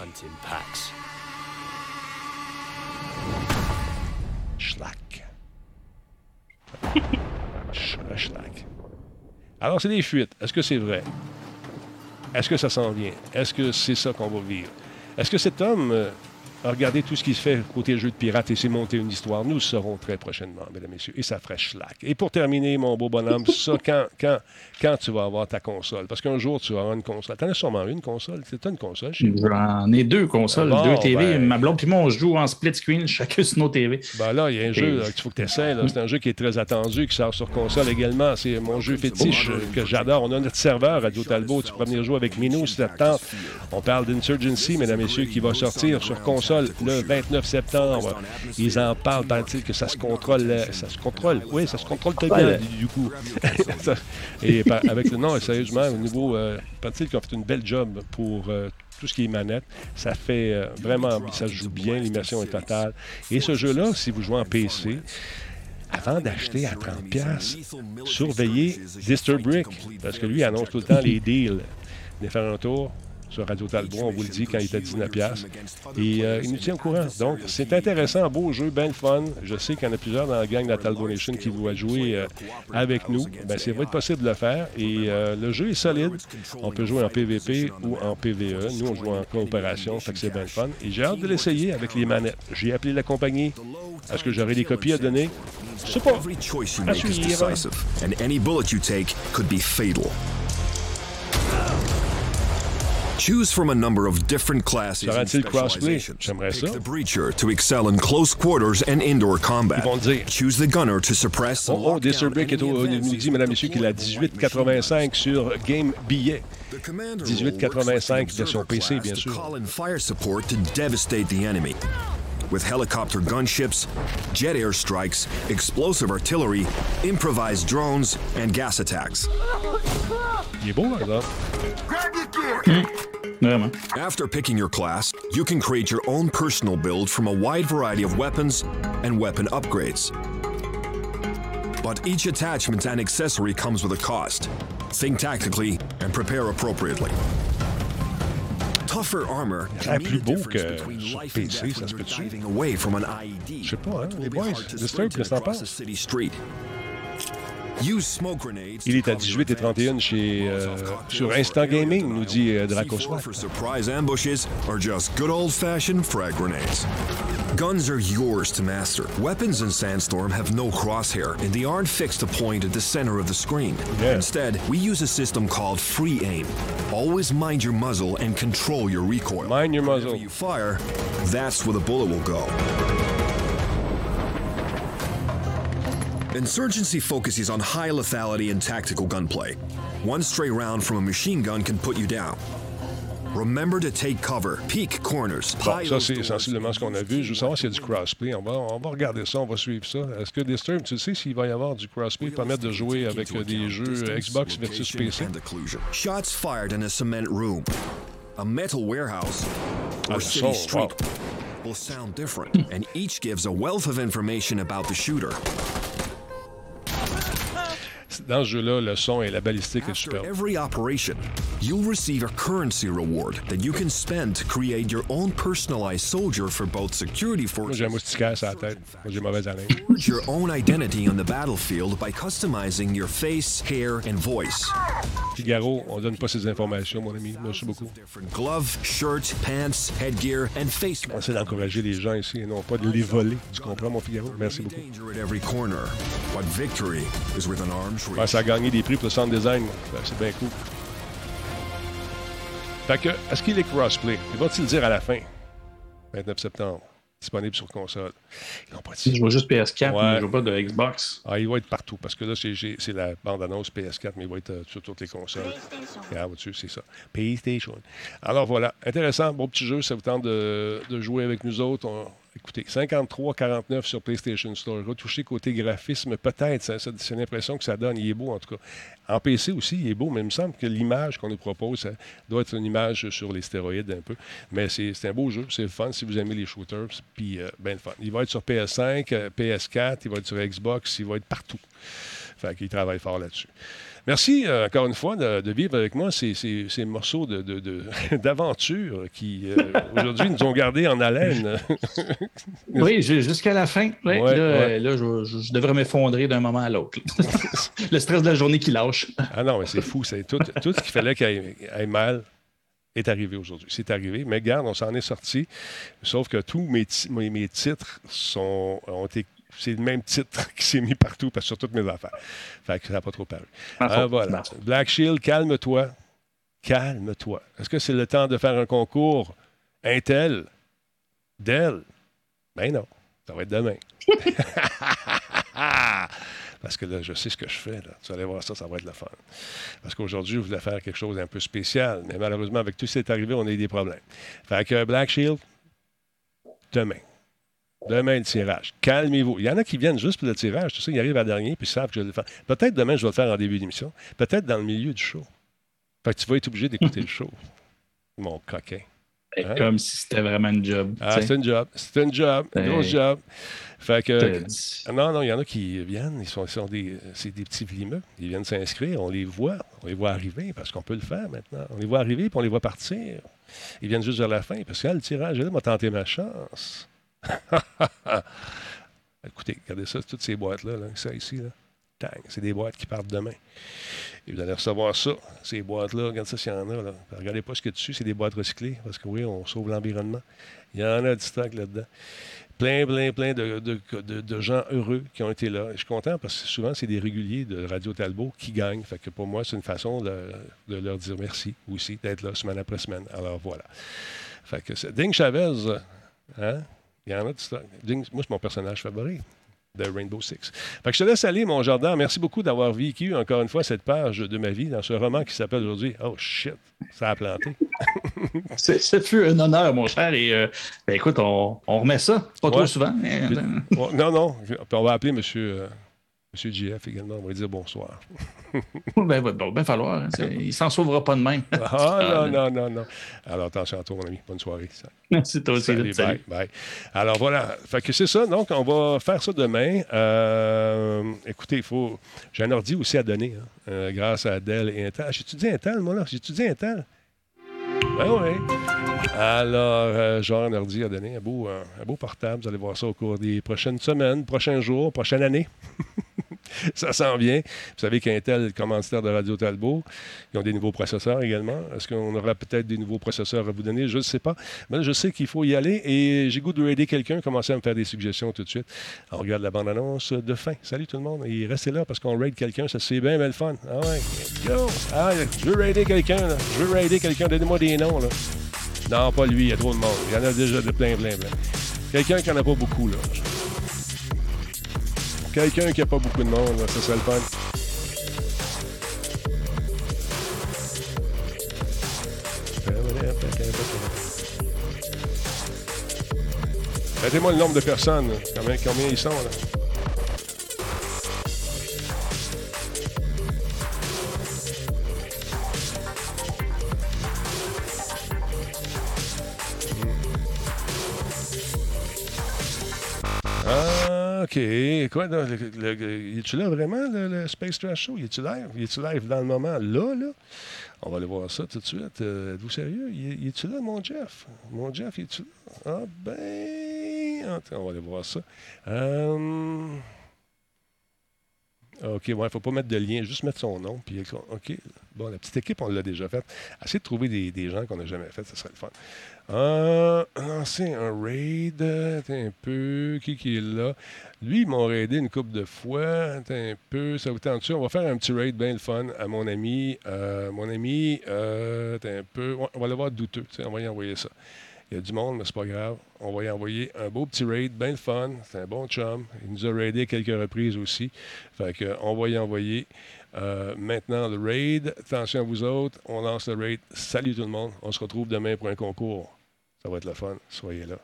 Schlack. Sch- Schlack. Alors, c'est des fuites. Est-ce que c'est vrai? Est-ce que ça s'en vient? Est-ce que c'est ça qu'on va vivre? Est-ce que cet homme euh, a regardé tout ce qui se fait côté jeu de pirate et s'est monté une histoire? Nous le saurons très prochainement, mesdames et messieurs. Et ça ferait schlack. Et pour terminer, mon beau bonhomme, ça, quand, quand, quand tu vas avoir ta console? Parce qu'un jour, tu vas avoir une console. T'en as sûrement une console? C'est une console chez vous? J'en ai deux consoles, Bon, deux TV. ben. Ma blonde et moi, on joue en split screen, chacun sur nos TV. Ben là, il y a un jeu là, qu'il faut que tu essaies. C'est un jeu qui est très attendu, qui sort sur console également. C'est mon jeu fétiche euh, que j'adore. On a notre serveur, Radio Talbot. Tu peux venir jouer avec Minou si ça te tente. On parle d'Insurgency, mesdames et messieurs, qui va sortir sur console le 29 septembre. Ils en parlent, paraît-il, que ça se contrôle. Ça se contrôle. Oui, ça se contrôle très bien, du, coup. Et avec le nom, sérieusement, au niveau. Euh, paraît-il qu'ils ont fait une belle job pour. euh, tout ce qui est manette, ça fait euh, vraiment, ça se joue bien, l'immersion est totale. Et ce jeu-là, si vous jouez en PC, avant d'acheter à 30$, piastres, surveillez Disturbrick, parce que lui annonce tout le temps les deals. Venez faire un tour sur Radio Talbot, on vous le dit quand il est à 19$. piastres. Et euh, il nous tient au courant. Donc, c'est intéressant, beau jeu, bien le fun. Je sais qu'il y en a plusieurs dans la gang de la Talbot Nation qui vont jouer euh, avec nous. Ben, c'est va être possible de le faire. Et euh, le jeu est solide. On peut jouer en PVP ou en PVE. Nous, on joue en coopération, fait que c'est bien le fun. Et j'ai hâte de l'essayer avec les manettes. J'ai appelé la compagnie. Est-ce que j'aurai des copies à donner? Je sais pas. À suivre. Choose from a number of different classes and Sera-t-il crossplay? specializations. J'aimerais Pick ça. the breacher to excel in close quarters and indoor combat. Ils vont le dire. Choose the gunner to suppress and Oh, oh lock Disturb down Brick est any au, advanced nous dit, mesdames et messieurs, qu'il est à 18,85 sur Game Billet. The commander 1885 will work version with the PC, observer bien class sûr. To call in fire support to devastate the enemy. With helicopter gunships, jet airstrikes, explosive artillery, improvised drones, and gas attacks. Il est beau, par exemple. After picking your class, you can create your own personal build from a wide variety of weapons and weapon upgrades. But each attachment and accessory comes with a cost. Think tactically and prepare appropriately. Mean plus beau que sur PC, ça se peut-tu? diving away from an IED. Je sais pas, hein, les boys. qu'est-ce que t'en penses? Il est à cover 18 et 31 chez, euh, sur Instant Gaming, nous dit euh, denial. Draco C4 Swat. for surprise ambushes or just good old-fashioned frag grenades. Guns are yours to master. Weapons in Sandstorm have no crosshair, and they aren't fixed to point at the center of the screen. Yeah. Instead, we use a system called free aim. Always mind your muzzle and control your recoil. Mind your muzzle. Whenever you fire, that's where the bullet will go. Insurgency focuses on high lethality and tactical gunplay. One stray round from a machine gun can put you down. Remember to take cover, peek corners, Bon, ça, c'est sensiblement ce qu'on a vu. Je veux savoir s'il y a du crossplay. On va, on va regarder ça, on va suivre ça. Est-ce que Disturb, tu sais s'il va y avoir du crossplay permettre de jouer avec euh, des jeux euh, Xbox versus PC? Shots fired in a cement room, a metal warehouse, Ah, or le city street will sound different, and each gives a wealth of information about the shooter. Dans ce jeu-là, le son et la balistique est superbe. every operation, you'll receive a currency reward that you can spend to create your own personalized soldier for both security Moi, j'ai un forces moustiquaire sur la tête. Moi, j'ai mauvaise haleine. Forge your own identity on the battlefield by customizing your face, hair, and voice. Figaro, on donne pas ces informations, mon ami. Merci beaucoup. Different glove, shirt, pants, headgear, and face On essaie d'encourager les gens ici et non pas de les voler. Tu comprends, mon Figaro? Merci beaucoup. Danger at every corner, but victory is within arm's Ouais, ça a gagné des prix pour le sound design. Ben, C'est bien cool. Fait que, est-ce qu'il est crossplay? Il va-t-il dire à la fin? 29 septembre. Disponible sur console. Ils n'ont pas Je vois juste PS4, Ouais. mais je vois pas de Xbox. Ah, il va être partout parce que là, c'est- la bande-annonce PS4, mais il va être euh, sur toutes les consoles. Regarde, vois-tu, c'est ça. PlayStation. Alors voilà, intéressant, beau petit jeu. Ça vous tente de, de jouer avec nous autres? On- écoutez, 53,49 sur PlayStation Store. Retouché côté graphisme, peut-être. C'est l'impression que ça donne. Il est beau, en tout cas. En PC aussi, il est beau, mais il me semble que l'image qu'on nous propose, ça doit être une image sur les stéroïdes un peu. Mais c'est un beau jeu, c'est fun si vous aimez les shooters. Puis, euh, ben fun. Il va être sur PS5, euh, PS4, il va être sur Xbox, il va être partout. Fait qu'il travaille fort là-dessus. Merci euh, encore une fois de, de vivre avec moi ces, ces- ces morceaux de- de- de- d'aventure qui, euh, aujourd'hui, nous ont gardés en haleine. Oui, ju- jusqu'à la fin. Ouais, Ouais, là, ouais. euh, là, je, devrais m'effondrer d'un moment à l'autre. Le stress de la journée qui lâche. ah non, mais c'est fou. C'est tout, tout ce qu'il fallait qu'il aille, mal est arrivé aujourd'hui. C'est arrivé. Mais garde, on s'en est sorti. Sauf que tous mes, mes, mes titres sont, ont été. C'est le même titre qui s'est mis partout parce que sur toutes mes affaires. Fait que ça n'a pas trop paru. Faute, voilà. Black Shield, calme-toi. Calme-toi. Est-ce que c'est le temps de faire un concours? Intel? Dell? Ben non. Ça va être demain. Parce que là, je sais ce que je fais. Là. Tu vas aller voir ça, ça va être le fun. Parce qu'aujourd'hui, je voulais faire quelque chose d'un peu spécial. Mais malheureusement, avec tout ce qui est arrivé, on a eu des problèmes. Fait que Black Shield, demain. Demain, le tirage. Calmez-vous. Il y en a qui viennent juste pour le tirage. Ils arrivent à dernier puis ils savent que je vais le faire. Peut-être demain, je vais le faire en début d'émission. Peut-être dans le milieu du show. Fait que tu vas être obligé d'écouter le show. Mon coquin. Hein? Comme si c'était vraiment un job. Ah, c'est un job. C'est un job. Un gros Hey. job. Fait que. Ah Non, non, il y en a qui viennent, ils sont, sont des, c'est des petits vlimeux. Ils viennent s'inscrire, on les voit, on les voit arriver parce qu'on peut le faire maintenant. On les voit arriver puis on les voit partir. Ils viennent juste vers la fin parce que ah, le tirage là, m'a tenté ma chance. Écoutez, regardez ça, toutes ces boîtes-là, là, ça ici, là. Tang, c'est des boîtes qui partent demain. Et vous allez recevoir ça, ces boîtes-là. Regardez ça s'il y en a. Là. Regardez pas ce qu'il y a dessus, c'est des boîtes recyclées parce que oui, on sauve l'environnement. Il y en a du stock là-dedans plein, plein, plein de, de- de- gens heureux qui ont été là. Je suis content parce que souvent, c'est des réguliers de Radio Talbot qui gagnent. Fait que pour moi, c'est une façon de, leur dire merci aussi d'être là semaine après semaine. Alors voilà. Fait que Ding Chavez, hein? Il y en a du stock. Moi, c'est mon personnage favori de Rainbow Six. Fait que je te laisse aller, mon jardin. Merci beaucoup d'avoir vécu encore une fois cette page de ma vie dans ce roman qui s'appelle aujourd'hui Oh shit, ça a planté. C'est- Ce fut un honneur, mon cher. Et euh, ben, écoute, on, on remet ça. Pas Ouais. trop souvent. mais, euh, non, non. On va appeler monsieur. euh, Monsieur JF également, on va dire bonsoir. ben, ben, bon, ben, falloir. Hein, il s'en sauvera pas de même. Ah, non, non, non, non. Alors, attention à toi, mon ami. Bonne soirée. C'est toi aussi. Salut, là, salut. bye, bye. Alors voilà, fait que c'est ça. Donc, on va faire ça demain. Euh, écoutez, il faut. J'ai un ordi aussi à donner, hein, euh, grâce à Dell et Intel. Ah, J'étudie Intel, moi, là? J'étudie Intel? Ben oui. Alors, euh, genre un ordi à donner, un beau, euh, un beau portable. Vous allez voir ça au cours des prochaines semaines, prochains jours, prochaine année. ça s'en vient. Vous savez qu'Intel, commanditaire de Radio Talbot, ils ont des nouveaux processeurs également. Est-ce qu'on aura peut-être des nouveaux processeurs à vous donner? Je ne sais pas. Mais là, je sais qu'il faut y aller et j'ai goût de aider quelqu'un, commencer à me faire des suggestions tout de suite. On regarde la bande-annonce de fin. Salut tout le monde. Et restez là parce qu'on raid quelqu'un. Ça, c'est bien, bien le fun. Ah ouais. Go! Ah, je veux raider quelqu'un. là. Je veux raider quelqu'un. Donnez-moi des noms. Là. Non, pas lui. Il y a trop de monde. Il y en a déjà de plein, plein, plein. Quelqu'un qui n'en a pas beaucoup. là. Quelqu'un qui n'a pas beaucoup de monde. là. Ça serait le fun. Mettez-moi le nombre de personnes. Combien, combien ils sont, là? Ah, OK. Quoi, là, le, le- es-tu là vraiment, le, Space Trash Show? Il est-tu live? Il est-tu live dans le moment? Là, là? On va aller voir ça tout de suite. Euh, Êtes-vous sérieux? Il, est- il est-tu là, mon Jeff? Mon Jeff, il est-tu là? Ah, ben... On va aller voir ça. Euh... OK, il ne faut pas mettre de lien, juste mettre son nom. Puis, OK, bon, la petite équipe, on l'a déjà faite. Essayez de trouver des, gens qu'on n'a jamais fait, ça serait le fun. Euh, lancer un raid, un peu, qui qui est là? Lui, ils m'ont raidé une couple de fois, attends un peu, ça vous tente On va faire un petit raid bien le fun à mon ami. Euh, mon ami, euh, un peu, on va le voir douteux, on va y envoyer ça. Il y a du monde, mais c'est pas grave. On va y envoyer un beau petit raid, bien le fun. C'est un bon chum. Il nous a raidé quelques reprises aussi. Fait que, on va y envoyer euh, maintenant le raid. Attention à vous autres. On lance le raid. Salut tout le monde. On se retrouve demain pour un concours. Ça va être le fun. Soyez là.